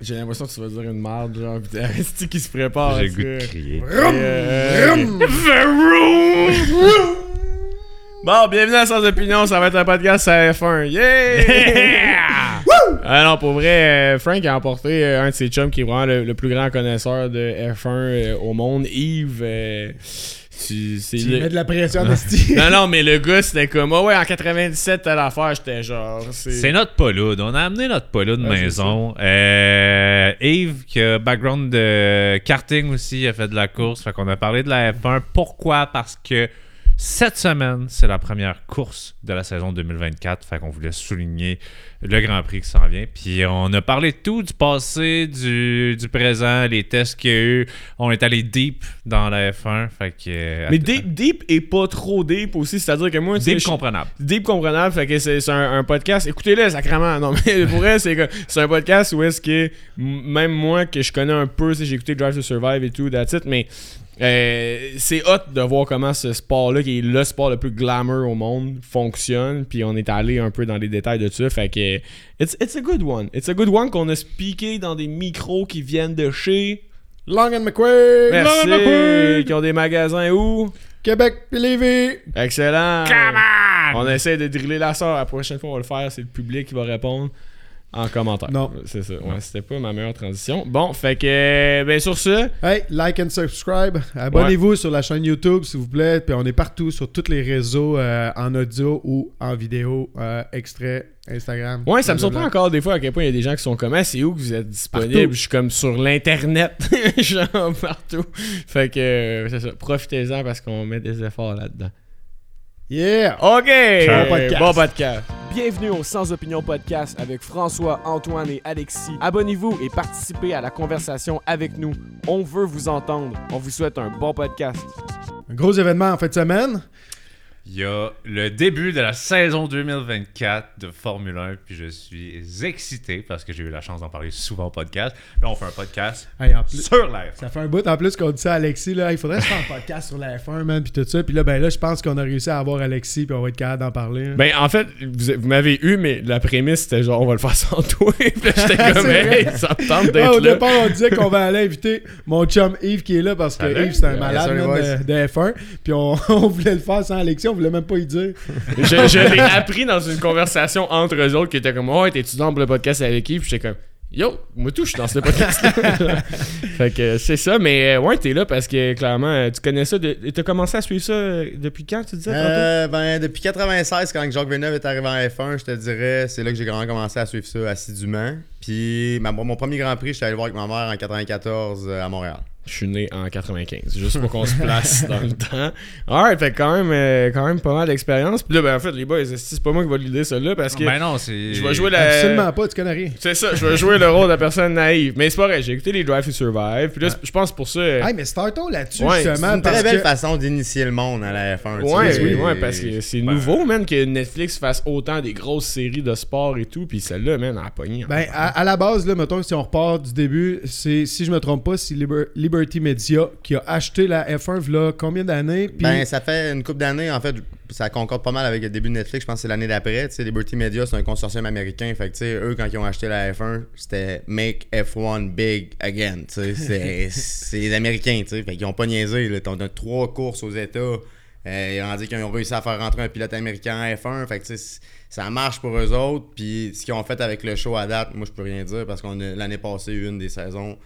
J'ai l'impression que tu vas dire une merde, genre, pis t'es qui se prépare. J'ai le goût de crier. Euh. Bon, bienvenue à Sans Opinion, ça va être un podcast à F1. Yeah! ah non, pour vrai, euh, Frank a emporté un de ses chums qui est vraiment le, le plus grand connaisseur de F1 euh, au monde. Yves, euh, tu, Tu le- mets de la pression, Nasty. Non, non, mais le gars, c'était comme, ah ouais, en 97, telle affaire, j'étais genre. C'est notre Paulude. On a amené notre Paulude Ouais, c'est maison. Euh, Yves, qui a background de karting aussi, a fait de la course. Fait qu'on a parlé de la F1. Pourquoi? Parce que cette semaine, c'est la première course de la saison 2024. Fait qu'on voulait souligner le Grand Prix qui s'en vient. Puis on a parlé de tout, du passé, du, du présent, les tests qu'il y a eu. On est allé deep dans la F1. Fait que... euh, Mais deep, deep et pas trop deep aussi, c'est-à-dire que moi, Deep je- comprenable. Deep comprenable, fait que c'est un, un podcast. Écoutez-le, sacrément. Non, mais pour vrai, c'est un podcast où est-ce que même moi, que je connais un peu, sais, j'ai écouté Drive to Survive et tout, that's it, mais euh, c'est hot de voir comment ce sport-là, qui est le sport le plus glamour au monde, fonctionne. Puis on est allé un peu dans les détails de ça. Fait que it's, it's a good one. It's a good one qu'on a speaké dans des micros qui viennent de chez. Long and McQuaid. Merci. Long and McQuaid. Qui ont des magasins où? Québec Lévis. Excellent. On essaie de driller la sort. La prochaine fois, on va le faire. C'est le public qui va répondre en commentaire. Non. C'est ça. Ouais, c'était pas ma meilleure transition. Bon, fait que, euh, ben, sur ce, Hey, like and subscribe. Abonnez-vous sur la chaîne YouTube, s'il vous plaît. Puis on est partout sur tous les réseaux euh, en audio ou en vidéo, euh, extrait, Instagram. ouais, ça me surprend encore des fois à quel point il y a des gens qui sont comme, Ah, c'est où que vous êtes disponible? Partout. Je suis comme sur l'internet, genre partout. Fait que, euh, c'est ça. Profitez-en parce qu'on met des efforts là-dedans. Yeah! OK! Bon podcast. Bon podcast. Bienvenue au Sans Opinion Podcast avec François, Antoine et Alexis. Abonnez-vous et participez à la conversation avec nous. On veut vous entendre. On vous souhaite un bon podcast. Un gros événement en fin de semaine. Il y a le début de la saison 2024 de Formule 1, puis je suis excité parce que j'ai eu la chance d'en parler souvent au podcast. Là, on fait un podcast Hey, en plus, sur la F1. ça fait un bout en plus qu'on dit ça à Alexis. Là, il faudrait se faire un podcast sur la F1, man, puis tout ça. Puis là, ben là, je pense qu'on a réussi à avoir Alexis, puis on va être capable d'en parler. hein. Ben, en fait, vous, vous m'avez eu, mais la prémisse, c'était genre, on va le faire sans toi. Puis là, j'étais comme, hey, ça me tente Ah, d'être au là. départ, on disait qu'on va aller inviter mon chum Yves qui est là parce que. Yves, c'est un malade man, de, de F1. Puis on, on voulait le faire sans Alexis, on voulait même pas y dire. je je l'ai appris dans une conversation entre eux autres qui était comme, oh, t'es-tu dans pour le podcast avec qui? Puis j'étais comme, yo, moi tout, je suis dans ce podcast-là. fait que c'est ça, mais euh, ouais, t'es là parce que clairement, euh, tu connais ça. De, t'as commencé à suivre ça euh, depuis quand, tu disais? Euh, ben, depuis 96, quand Jacques Villeneuve est arrivé en F1, je te dirais, c'est là que j'ai vraiment commencé à suivre ça assidûment. Puis ma- mon premier Grand Prix, je suis allé le voir avec ma mère en 94 euh, à Montréal. Je suis né en 95, juste pour qu'on se place dans le temps. Alright, fait quand même, euh, quand même pas mal d'expérience. Puis là, ben en fait, les boys, c'est pas moi qui va l'idée ça là parce que Ben non, c'est. je vais jouer la. Absolument pas, tu connais rien. C'est ça, je vais jouer le rôle de la personne naïve. Mais c'est pas vrai, j'ai écouté les Drive to Survive. Puis là, je pense pour ça. Hey, mais startons là-dessus Ouais, C'est une parce très belle que- façon d'initier le monde à la F1. tu Ouais, sais, oui, c'est- ouais, parce que c'est Ben, nouveau, man, que Netflix fasse autant des grosses séries de sport et tout. Puis celle-là, man, elle a pogné. Ben, à, à la base, là, mettons, si on repart du début, c'est, si je me trompe pas, c'est Liber- Liberty Media qui a acheté la F1 là combien d'années? Ben, ça fait une couple d'années, en fait, ça concorde pas mal avec le début de Netflix, je pense que c'est l'année d'après. Tu sais, Liberty Media, c'est un consortium américain. Fait que, tu sais, eux, quand ils ont acheté la F1, c'était Make F1 Big Again. Tu sais, c'est- c'est les Américains, tu sais. Fait qu'ils ont pas niaisé, là. T'as t'as trois courses aux États. Euh, ils ont dit qu'ils ont réussi à faire rentrer un pilote américain en F1. Fait que, ça marche pour eux autres. Puis, ce qu'ils ont fait avec le show à date, moi, je peux rien dire parce qu'on a l'année passée eu une des saisons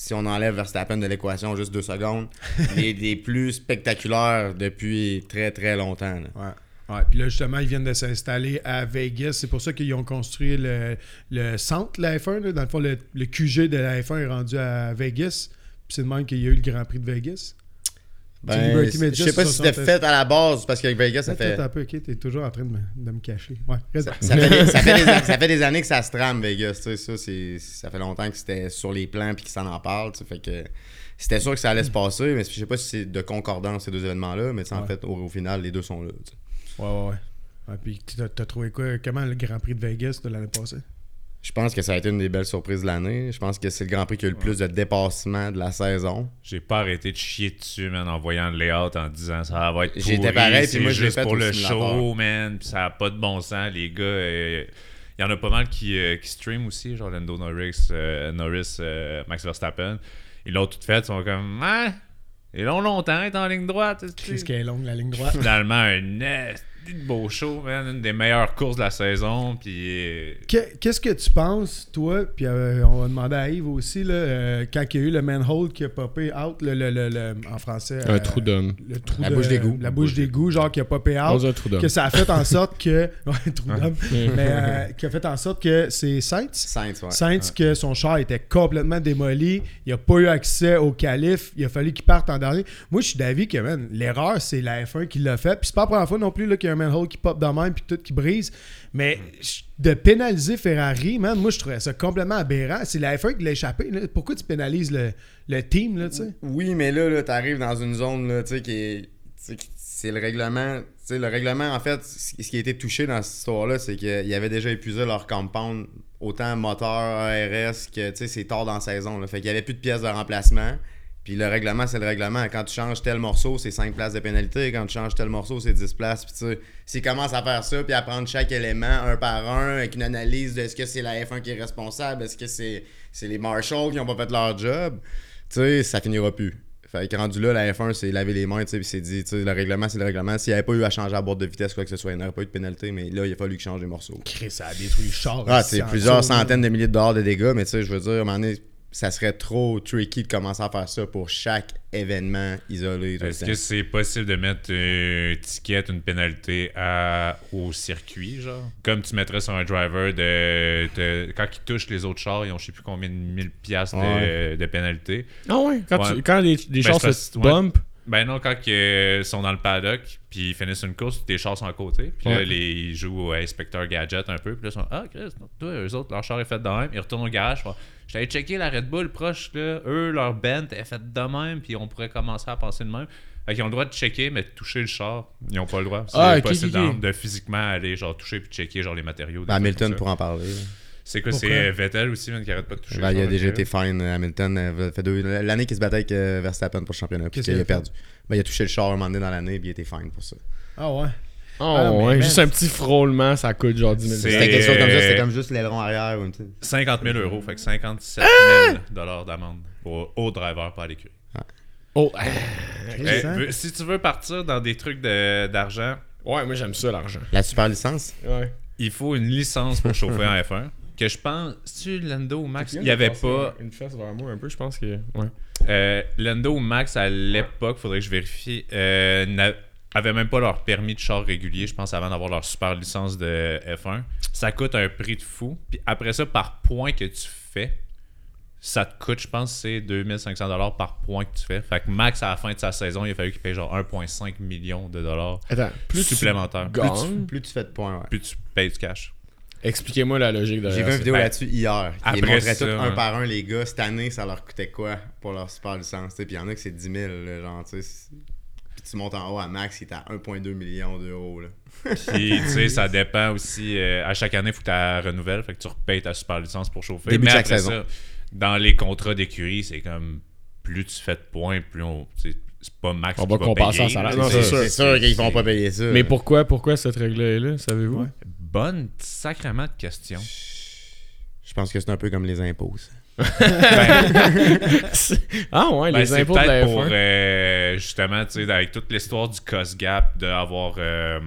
si on enlève Verstappen de l'équation juste deux secondes, les, les plus spectaculaires depuis très très longtemps. là. Ouais. Ouais, puis là, justement, ils viennent de s'installer à Vegas. C'est pour ça qu'ils ont construit le, le centre de la F1. là. Dans le fond, le, le QG de la F1 est rendu à Vegas. Puis c'est de même qu'il y a eu le Grand Prix de Vegas. Ben, je sais pas si c'était 60. fait à la base parce qu'avec Vegas, ça Attends, fait, un peu, ok, t'es toujours en train de me, de me cacher. Ouais, ça, fait des, ça fait des- ça fait des années que ça se trame, Vegas. tu sais, Ça, c'est- ça fait longtemps que c'était sur les plans et qu'ils s'en en parlent. tu sais, Fait que c'était sûr que ça allait se passer, mais je sais pas si c'est de concordance ces deux événements-là, mais en Ouais. fait, au, au final, les deux sont là. tu sais. Ouais, ouais, ouais. Ouais, puis t'as trouvé quoi? Comment le Grand Prix de Vegas de l'année passée? Je pense que ça a été une des belles surprises de l'année. Je pense que c'est le Grand Prix qui a eu le plus de dépassement de la saison. J'ai pas arrêté de chier dessus, man, en voyant le layout, en disant ça va être J'étais pourri, pareil, puis c'est moi, je l'ai juste fait pour le simulateur. show, man, puis ça a pas de bon sens, les gars. euh, Il y en a pas mal qui, euh, qui stream aussi, genre Lando Norris, euh, Norris euh, Max Verstappen. Ils l'ont tout fait, ils sont comme, ah, ils l'ont longtemps, être en ligne droite. Qu'est-ce qu'elle est longue, la ligne droite? Finalement, un esti de beau show, man. Une des meilleures courses de la saison. Puis. euh, Que- Qu'est-ce que tu penses, toi, puis euh, on va demander à Yves aussi, là, euh, quand il y a eu le manhole qui a popé out, le, le- le- le- en français. Un euh, trou d'homme. Le trou La de- bouche d'égout. La bouche d'égout, genre qui a popé out. Un trou. Que ça a fait en sorte que. Ouais, trou d'homme. mais euh, qui a fait en sorte que c'est Saints? Saints, ouais. Saints, que son char était complètement démoli. Il n'a pas eu accès au calife. Il a fallu qu'il parte en dernier. Moi, je suis d'avis que, man, l'erreur, c'est la F1 qui l'a fait. Puis c'est pas la première fois non plus là, qu'il y a un qui pop dans même puis tout qui brise. Mais de pénaliser Ferrari, man, moi, je trouvais ça complètement aberrant. C'est la F1 qui l'a échappé. Pourquoi tu pénalises le, le team, là, tu sais? Oui, mais là, là t'arrives dans une zone, là, tu sais, qui est. C'est le règlement. Le règlement, en fait, ce qui a été touché dans cette histoire-là, c'est qu'ils avaient déjà épuisé leur compound, autant moteur, ARS, que, c'est tard dans la saison. Là. Fait qu'il y avait plus de pièces de remplacement. Puis le règlement, c'est le règlement. Quand tu changes tel morceau, c'est 5 places de pénalité. Quand tu changes tel morceau, c'est 10 places. Puis tu sais, s'ils commencent à faire ça, puis à prendre chaque élément un par un, avec une analyse de est-ce que c'est la F1 qui est responsable, est-ce que c'est c'est les marshals qui ont pas fait leur job, tu sais, ça finira plus. Fait que rendu là, la F1, c'est laver les mains, tu sais, puis c'est dit, tu sais, le règlement, c'est le règlement. S'il n'y avait pas eu à changer la boîte de vitesse, quoi que ce soit, il n'y aurait pas eu de pénalité, mais là, il a fallu qu'il change les morceaux. Chris, ça a détruit le char. Ah, c'est plusieurs centaines de milliers de dollars de dégâts, mais tu sais, je veux dire, à un moment donné, ça serait trop tricky de commencer à faire ça pour chaque événement isolé. Est-ce que c'est possible de mettre une étiquette, une pénalité à, au circuit, genre? Comme tu mettrais sur un driver de, de- quand il touche les autres chars, ils ont je sais plus combien de mille piastres de, Ouais. de pénalité. Ah ouais? Quand, Ouais. tu- quand les, les Ben, chars se ouais. bump, Ben non, quand ils sont dans le paddock, puis ils finissent une course, tes chars sont à côté. Puis là, les, ils jouent au Inspecteur Gadget un peu. Puis là, ils sont Ah, Chris, toi, eux autres, leur char est fait de même. Ils retournent au garage. font, Je t'avais checké la Red Bull proche, là. Eux, leur bent est faite de même. Puis on pourrait commencer à penser de même. Fait qu'ils ont le droit de checker, mais de toucher le char, ils n'ont pas le droit. C'est Ah, possible de physiquement aller genre toucher puis checker genre les matériaux. Ben, Hamilton pour en parler. C'est quoi, c'est Vettel aussi, man, qui arrête pas de toucher Ben, le il a déjà été fine, Hamilton. euh, fait deux- L'année qu'il se battait avec euh, Verstappen pour le championnat, puis qu'il a perdu. Ben, il a touché le char un moment donné dans l'année, puis il était fine pour ça. Ah ouais. Oh, Ah, ouais, man, juste un petit frôlement, ça coûte genre 10 000 C'est- C'était quelque chose comme ça, c'était euh, comme juste l'aileron arrière. ou une petite- 50 000 euros, fait que 57 000 dollars d'amende pour au driver, pas à l'écurie. Oh, ah. Eh, hein? veux- si tu veux partir dans des trucs de- d'argent, ouais, moi j'aime ça l'argent. La super licence? Ouais. il faut une licence pour chauffer en F1. Que je pense, tu Lando ou Max, il n'y avait pas. Une fesse vers moi un peu, je pense que. Ouais. Euh, Lando ou Max à l'époque, faudrait que je vérifie, euh, n'a- avaient même pas leur permis de char régulier, je pense, avant d'avoir leur super licence de F1. Ça coûte un prix de fou. Puis après ça, par point que tu fais, ça te coûte, je pense, c'est 2500$ par point que tu fais. Fait que Max, à la fin de sa saison, il a fallu qu'il paye genre 1,5 million de dollars Attends, plus supplémentaires. plus tu, plus tu fais de points, ouais. Puis tu payes du cash. expliquez-moi la logique de J'ai vu une vidéo ben, là-dessus hier. Montrait ça, tout un par un, les gars, cette année, ça leur coûtait quoi pour leur super licence. Puis il y en a que c'est 10 000, là, genre, tu sais. Tu montes en haut à Max, il est à 1,2 million d'euros. Puis, tu sais, ça dépend aussi. euh, à chaque année, il faut que tu la renouvelles. Fait que tu repayes ta super licence pour chauffer. Début Mais chaque après saison. ça, dans les contrats d'écurie, c'est comme plus tu fais de points, plus on. C'est pas Max On qui va compenser en salaire. c'est sûr. Sûr qu'ils vont pas payer ça. Mais pourquoi, pourquoi cette règle est là, savez-vous? Ouais. Bonne sacrément de question. Je pense que c'est un peu comme les impôts. ça. ah ouais, Ben, les impôts de la peut-être F1. pour euh, justement, tu sais, avec toute l'histoire du cost gap, d'avoir euh,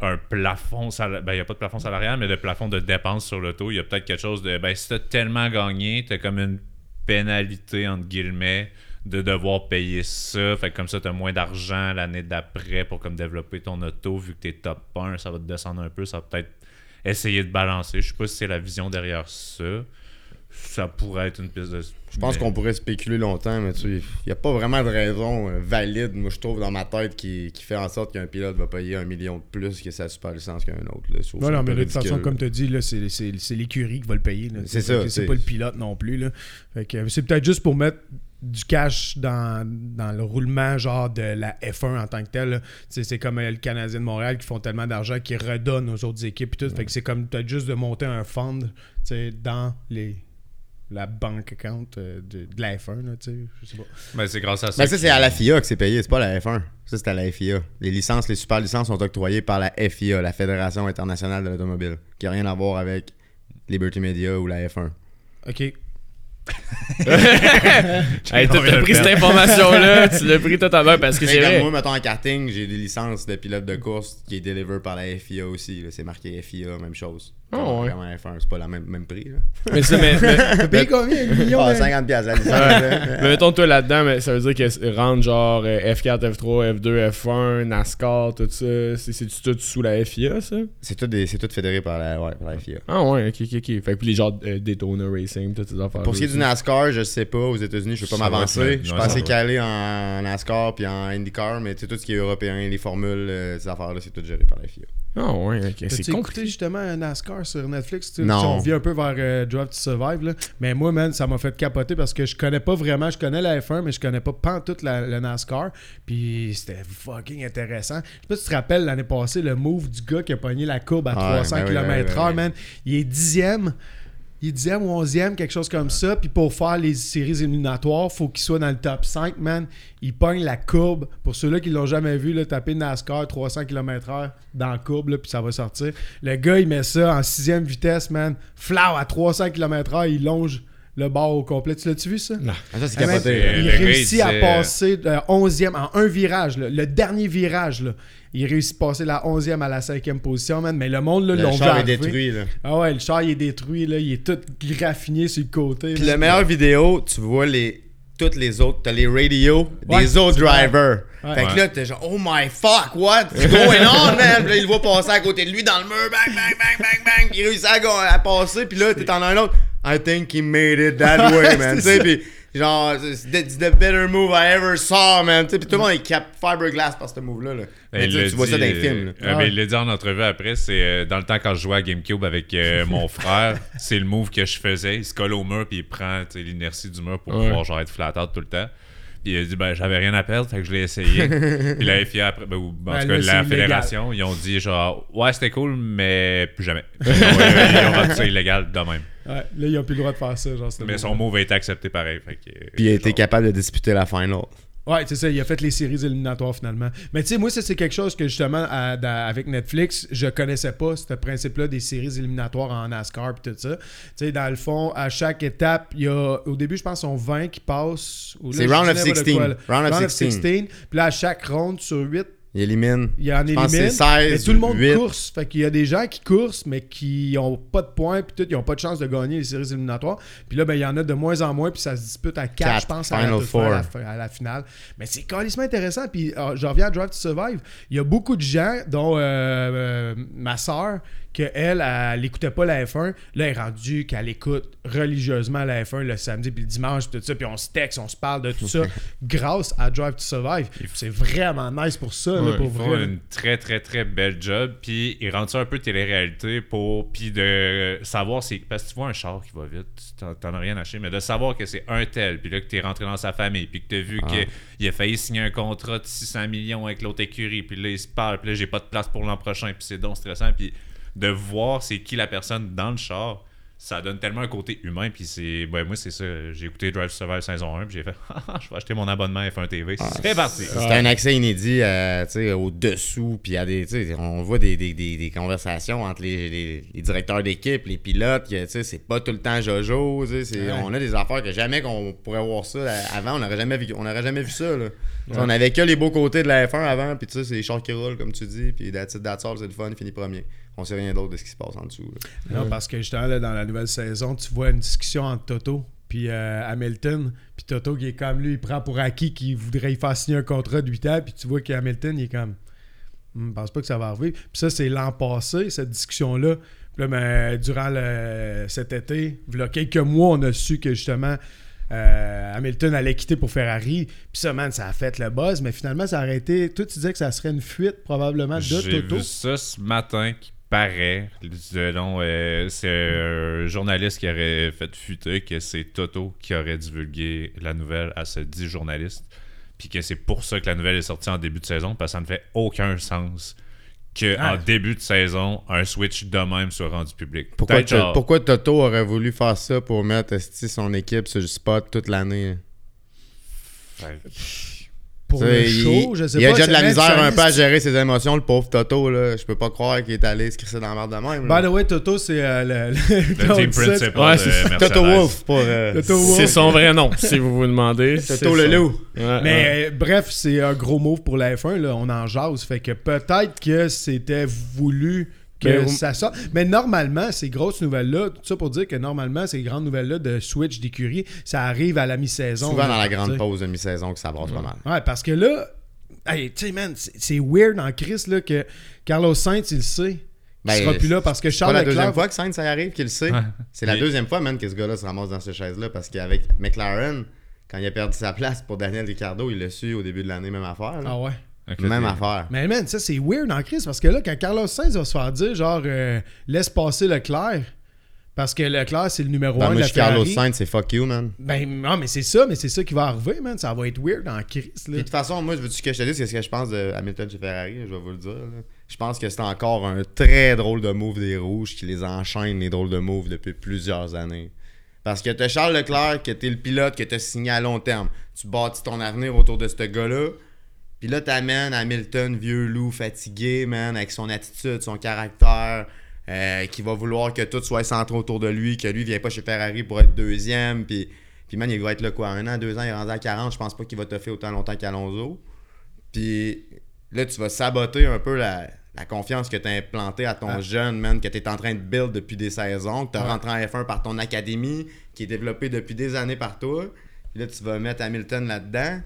un plafond salarial. Ben, il n'y a pas de plafond salarial, mais de plafond de dépenses sur l'auto. Il y a peut-être quelque chose de. Ben, si tu as tellement gagné, tu as comme une pénalité, entre guillemets, de devoir payer ça. Fait que comme ça, tu as moins d'argent l'année d'après pour comme développer ton auto. Vu que tu es top 1, ça va te descendre un peu. Ça va peut-être essayer de balancer. Je sais pas si c'est la vision derrière ça. Ça pourrait être une piste de. Je pense mais- qu'on pourrait spéculer longtemps, mais tu sais, il n'y a pas vraiment de raison euh, valide, moi je trouve, dans ma tête, qui, qui fait en sorte qu'un pilote va payer un million de plus que sa super licence qu'un autre. Là. Non, mais de toute façon, comme tu as dit, là, c'est, c'est, c'est l'écurie qui va le payer. C'est ça, C'est pas le pilote non plus. Là. Fait que, c'est peut-être juste pour mettre du cash dans, dans le roulement genre de la F1 en tant que tel. là. Tu sais, C'est comme euh, le Canadien de Montréal qui font tellement d'argent qu'ils redonnent aux autres équipes. et tout. Fait que c'est comme peut-être juste de monter un fund tu sais, dans les la banque account euh, de, de la F1, là, tu sais. Je sais pas. Ben, c'est grâce à ça. Mais ça, que- c'est à la FIA que c'est payé, c'est pas la F1. Ça, c'est à la FIA. Les licences, les super licences sont octroyées par la FIA, la Fédération internationale de l'automobile, qui a rien à voir avec Liberty Media ou la F1. OK. Hey, toi, t'as pris cette information-là, tu l'as pris totalement parce que c'est vrai. moi, mettons en karting, j'ai des licences de pilote de course qui est deliver par la FIA aussi. C'est marqué FIA, même chose. Ah, Comme- ouais. Comme en F1, c'est pas le même, même prix. Là. Mais, ça, mais, mais- payé combien? Un million? Ah, hein? 50$ piastres la licence. Ouais. là. mais mettons, toi là-dedans, mais ça veut dire que rendre genre euh, F4, F3, F2, F1, NASCAR, tout ça, c'est- c'est-tu tout sous la FIA, ça? C'est tout, des- tout fédéré par la, ouais, par la FIA. Ah ouais, ok, ok, ok. Fait que puis les genres euh, Daytona Racing, toutes ces affaires Pour ce qui est du NASCAR, je sais pas. Aux États-Unis, je peux pas m'avancer. Je suis pas assez calé en NASCAR puis en IndyCar, mais tu sais, tout ce qui est européen, les formules, euh, ces affaires-là, c'est tout géré par la FIA. Ah ouais, ok. C'est compliqué. écouté justement un NASCAR sur Netflix? Tu- Non. tu- On revient un peu vers euh, Drive to Survive. Là. Mais moi, man, ça m'a fait capoter parce que je connais pas vraiment. Je connais la F1, mais je connais pas pantoute la, le NASCAR. Puis c'était fucking intéressant. Je sais pas si tu te rappelles l'année passée le move du gars qui a pogné la courbe à Ouais, 300 ben oui, km/h, ben oui, ben man. Il est dixième. Il est dixième ou onzième, quelque chose comme ça. Puis pour faire les séries éliminatoires, faut qu'il soit dans le top 5, man. Il pogne la courbe. Pour ceux-là qui l'ont jamais vu, là, taper NASCAR 300 km/h dans la courbe, là, puis ça va sortir. Le gars, il met ça en sixième vitesse, man. Flau à 300 km/h, il longe le bord au complet. Tu l'as-tu vu ça? Non. Ah, ça, c'est Ah, capoté. il réussit à passer de 11e en un virage, là, le dernier virage. Là. Il réussit à passer de la 11e à la 5e position, man. Mais le monde là, Le l'ont vu char est arriver. détruit, là. Ah ouais, le char il est détruit, là. il est tout graffiné sur le côté. Puis la meilleure vidéo, tu vois les toutes les autres, t'as les radios Ouais, des autres drivers. Ouais. Fait que Ouais. là, t'es genre, oh my fuck, what's going on, man? Puis là, il le voit passer à côté de lui dans le mur, bang, bang, bang, bang, bang. Puis il réussit à, à passer, puis là, t'es en un autre. I think he made it that way, man. Tu sais, puis genre, c'est it's the better move I ever saw, man. Puis tout le monde est cap fiberglass par ce move-là. Là. Mais Il tu vois ça dans les films. là. euh, mais il l'a dit en entrevue après, c'est euh, dans le temps quand je jouais à GameCube avec euh, mon frère, c'est le move que je faisais. Il se colle au mur puis il prend l'inertie du mur pour Ouais. pouvoir genre être flat out tout le temps. Puis il a dit ben j'avais rien à perdre, fait que je l'ai essayé. puis la FIA après, ben, ou, en Ben, tout cas la illégal. fédération, ils ont dit genre ouais c'était cool mais plus jamais. ils, ont, ils ont rendu ça illégal de même. Ouais, là, ils ont plus le droit de faire ça. Genre, Mais son move a été accepté pareil. Fait que, Puis il a été genre, capable de disputer la final. Ouais, c'est ça, il a fait les séries éliminatoires finalement. Mais tu sais, moi, ça, c'est quelque chose que justement, à- avec Netflix, je connaissais pas, ce principe-là des séries éliminatoires en NASCAR et tout ça. Tu sais, dans le fond, à chaque étape, il y a, au début, je pense, on 20 qui passent. C'est je round dis of n'importe 16. quoi, là. Round of 16. Puis là, à chaque ronde sur 8, Il élimine. il y en Je élimine. c'est 16, mais tout le monde 8. course. Fait qu'il y a des gens qui coursent, mais qui ont pas de points, puis tout, ils ont pas de chance de gagner les séries éliminatoires. Puis là, ben, il y en a de moins en moins, puis ça se dispute à 4, Quatre, je pense, à la, à la finale. Mais c'est carrément intéressant. Puis euh, je reviens à Drive to Survive. Il y a beaucoup de gens, dont euh, euh, ma soeur, qu'elle, elle, elle écoutait pas la F1. Là, elle est rendue qu'elle écoute religieusement la F1 le samedi puis le dimanche, puis tout ça. Puis on se texte, on se parle de tout ça grâce à Drive to Survive. C'est vraiment nice pour ça, là, Ouais, pour Ils font vrai. là. une très très très belle job puis ils rendent ça un peu télé-réalité pour puis de savoir c'est parce que tu vois un char qui va vite t'en as rien acheté mais de savoir que c'est un tel puis là que t'es rentré dans sa famille puis que t'as vu Ah. qu'il a failli signer un contrat de 600 millions avec l'autre écurie puis là il se parle puis là j'ai pas de place pour l'an prochain puis c'est donc stressant puis de voir c'est qui la personne dans le char ça donne tellement un côté humain puis c'est ben moi c'est ça j'ai écouté Drive Survive saison 1 puis j'ai fait Ah, je vais acheter mon abonnement F1 TV c'est parti C'est un accès inédit euh, tu sais, au-dessous. Puis des, on voit des, des, des, des conversations entre les, les- les directeurs d'équipe, les pilotes. que, tu sais, C'est pas tout le temps Jojo. Ouais. On a des affaires que jamais qu'on pourrait voir ça. euh, Avant, on n'aurait jamais, vu- on n'aurait jamais vu ça. Là. On avait que les beaux côtés de la F1 avant. Puis tu sais, c'est les chars qui roulent, comme tu dis. Puis that's it, that's all, c'est le fun, il finit premier. On sait rien d'autre de ce qui se passe en dessous. là. Non, parce que justement, là, dans la nouvelle saison, tu vois une discussion entre Toto puis euh, Hamilton. Puis Toto, qui est comme lui, il prend pour acquis qu'il voudrait y faire signer un contrat de 8 ans. Puis tu vois qu'Hamilton, il est comme. Hum, Je pense pas que ça va arriver. Puis ça, c'est l'an passé, cette discussion-là. Puis là, ben, durant le- cet été, il y a quelques mois, on a su que justement. Euh, Hamilton allait quitter pour Ferrari. Puis ça, man, ça a fait le buzz. Mais finalement, ça a arrêté. Toi, tu disais que ça serait une fuite, probablement, de J'ai Toto. vu ça ce matin qui paraît. selon, euh, c'est un journaliste qui aurait fait fuiter que c'est Toto qui aurait divulgué la nouvelle à ce dit journaliste. Puis que c'est pour ça que la nouvelle est sortie en début de saison, parce que ça ne fait aucun sens qu'en Ah. début de saison, un Switch de même soit rendu public. Pourquoi, genre- Toto aurait voulu faire ça pour mettre son équipe sur le spot toute l'année? Ouais. Pour le show, il, je sais il pas. a déjà de la misère un peu à gérer ses émotions, le pauvre Toto. Là. Je peux pas croire qu'il est allé se crisser dans la merde de même. là. By the way, Toto, c'est euh, le, Le team principal Ouais, de. Toto Wolf pour. euh. C'est son vrai nom, si vous vous demandez. Toto le ça. loup. Ouais, ouais. Mais euh, bref, c'est un gros move pour la F1. Là. On en jase. Fait que peut-être que c'était voulu que Mais vous- ça sorte. Mais normalement, ces grosses nouvelles-là, tout ça pour dire que normalement, ces grandes nouvelles-là de switch d'écurie, ça arrive à la mi-saison. Souvent là, dans la grande pause de mi-saison que ça brasse pas mal. Ouais, parce que là, hey, tu sais, man, c'est weird en Chris là, que Carlos Sainz, il le sait. Il Ben, sera plus là parce que C'est pas Charles la deuxième fois que Sainz ça arrive qu'il le sait. Ouais. C'est la Mais- deuxième fois, man, que ce gars-là se ramasse dans cette chaise-là parce qu'avec McLaren, quand il a perdu sa place pour Daniel Ricciardo, il l'a su au début de l'année, même affaire. là. Ah ouais. Même affaire. Mais man, ça c'est weird en crise parce que là, quand Carlos Sainz va se faire dire genre euh, laisse passer Leclerc, parce que Leclerc c'est le numéro Ben, 1 de moi, la je suis Carlos Ferrari. Sainz, c'est fuck you, man. Ben non, mais c'est ça, mais c'est ça qui va arriver, man. Ça va être weird en crise là. Puis de toute façon, moi, je veux-tu que je te dise ce que je pense de Hamilton chez Ferrari, je vais vous le dire. là. Je pense que c'est encore un très drôle de move des rouges qui les enchaîne, les drôles de moves, depuis plusieurs années. Parce que t'as Charles Leclerc, que t'es le pilote, que t'as signé à long terme. Tu bâtis ton avenir autour de ce gars-là. Puis là, t'amènes Hamilton, vieux loup, fatigué, man, avec son attitude, son caractère, euh, qui va vouloir que tout soit centré autour de lui, que lui vient pas chez Ferrari pour être deuxième. Puis, puis man, il va être là quoi, un an, deux ans, il est rendu à 40. Je pense pas qu'il va te faire autant longtemps qu'Alonso. Puis là, tu vas saboter un peu la, la confiance que tu as implantée à ton Ah. jeune, man, que tu es en train de build depuis des saisons, que tu as Ouais. rentré en F1 par ton académie, qui est développée depuis des années par toi. Puis là, tu vas mettre Hamilton là-dedans.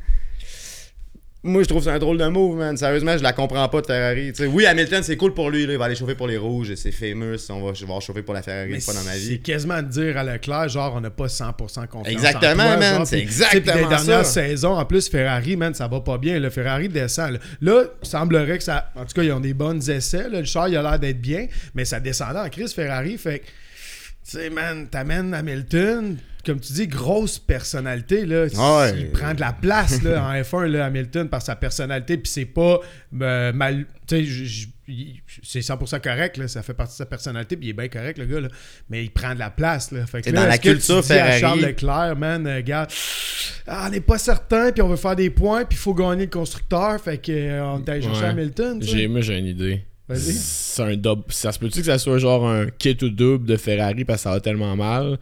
Moi, je trouve c'est un drôle de move, man. Sérieusement, je la comprends pas de Ferrari. Oui, Hamilton, c'est cool pour lui. là. Il va aller chauffer pour les rouges et c'est famous. On va, je vais chauffer pour la Ferrari une fois dans ma c'est vie. quasiment de dire à Leclerc, genre, on n'a pas 100% confiance. Exactement, en toi, man, c'est exactement Les dernières saisons, en plus, Ferrari, man, ça va pas bien. Le Ferrari descend. Là, Là, il semblerait que ça. En tout cas, ils ont des bonnes essais. là. Le char, il a l'air d'être bien, mais ça descendait en crise, Ferrari. Fait que, sais, man, t'amènes Hamilton. Comme tu dis, grosse personnalité, là. Ah ouais. Il prend de la place, là, en F1, là, Hamilton, par sa personnalité. Puis c'est pas euh, mal. Tu c'est 100% correct, là. Ça fait partie de sa personnalité. Puis il est bien correct, le gars, là. Mais il prend de la place, là. Fait que Et là, dans la que tu culture dis à Ferrari- Charles Leclerc, man, euh, gars, ah, on n'est pas certain, puis on veut faire des points, puis il faut gagner le constructeur. Fait que euh, on chercher Ouais. Hamilton. tu. J'ai, moi, j'ai une idée. C'est un double. Ça se peut-tu que ça soit genre un kit ou double de Ferrari parce que ça va tellement mal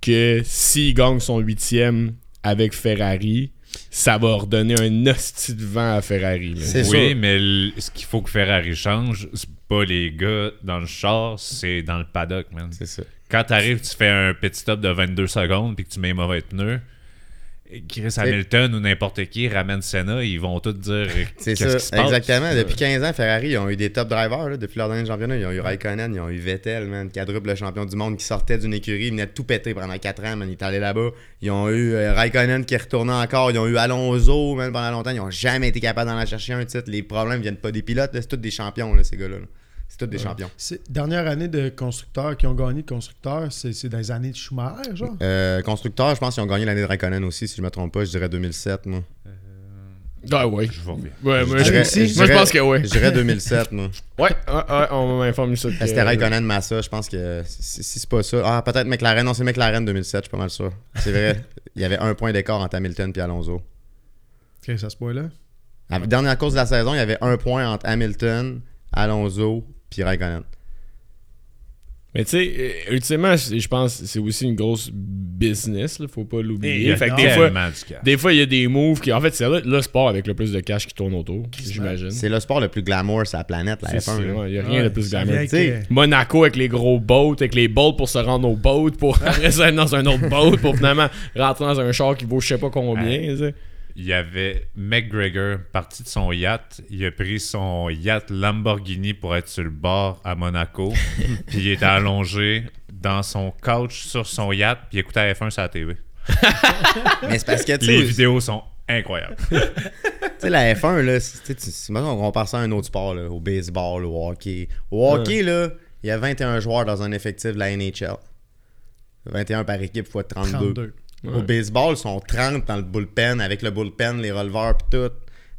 que s'il gagne son huitième avec Ferrari, ça va redonner un hostie de vent à Ferrari. oui, sûr. mais ce qu'il faut que Ferrari change, c'est pas les gars dans le char, c'est dans le paddock, man. C'est ça. Quand t'arrives, tu fais un petit stop de 22 secondes puis que tu mets un mauvais pneu. Chris Hamilton ou n'importe qui ramène Senna, ils vont tous dire C'est ça, qui se passe. exactement. Depuis 15 ans, Ferrari, ils ont eu des top drivers. là, depuis leur dernier championnat, ils ont eu Raikkonen, ils ont eu Vettel, man, quadruple champion du monde qui sortait d'une écurie, il venait de tout péter pendant 4 ans, man, il est allé là-bas. Ils ont eu euh, Raikkonen qui est retourné encore, ils ont eu Alonso, man, pendant longtemps, ils ont jamais été capables d'en aller chercher un titre. Les problèmes viennent pas des pilotes, c'est tous des champions, là, ces gars-là. là. C'est tous des champions. Dernière année de constructeurs qui ont gagné de constructeurs, c'est dans les années de Schumacher, genre? Euh, constructeurs, je pense qu'ils ont gagné l'année de Raikkonen aussi, si je me trompe pas, je dirais 2007, moi. Ah ouais. Je vous. Ouais, moi, Je dirais- moi, je pense que ouais. Je dirais 2007, moi. Ouais, ouais, ouais, on m'informe ça. que- C'était Raikkonen, Massa, je pense que si, si c'est pas ça. Ah, peut-être McLaren. Non, c'est McLaren 2007, je suis pas mal sûr. C'est vrai. Il y avait un point d'écart entre Hamilton et Alonso. Ok, ça se point-là. À la dernière course de la saison, il y avait un point entre Hamilton, Alonso puis Raikkonen. Mais tu sais, euh, ultimement, je pense que c'est aussi une grosse business, là, faut pas Il y l'oublier. a Fait que des fois, tellement du cash. des fois, il y a des moves qui. En fait, c'est le sport avec le plus de cash qui tourne autour, j'imagine. C'est le sport le plus glamour sur la planète, la C'est F1. sûr, là. ouais, Il y a rien Ouais, de plus glamour. euh, Monaco avec les gros boats, avec les boats pour se rendre au boat, pour être dans un autre boat, pour finalement rentrer dans un char qui vaut je sais pas combien. Il y avait McGregor parti de son yacht. Il a pris son yacht Lamborghini pour être sur le bord à Monaco. puis il était allongé dans son couch sur son yacht. Puis il écoutait la F1 sur la TV. Mais c'est parce que, Les vidéos sont incroyables. tu sais, la F1, là, c'est- on compare ça à un autre sport, là, au baseball, au hockey. Au hockey, là, il y a 21 joueurs dans un effectif de la NHL. 21 par équipe fois 32. 32. Au baseball, ils sont 30 dans le bullpen, avec le bullpen, les releveurs pis tout.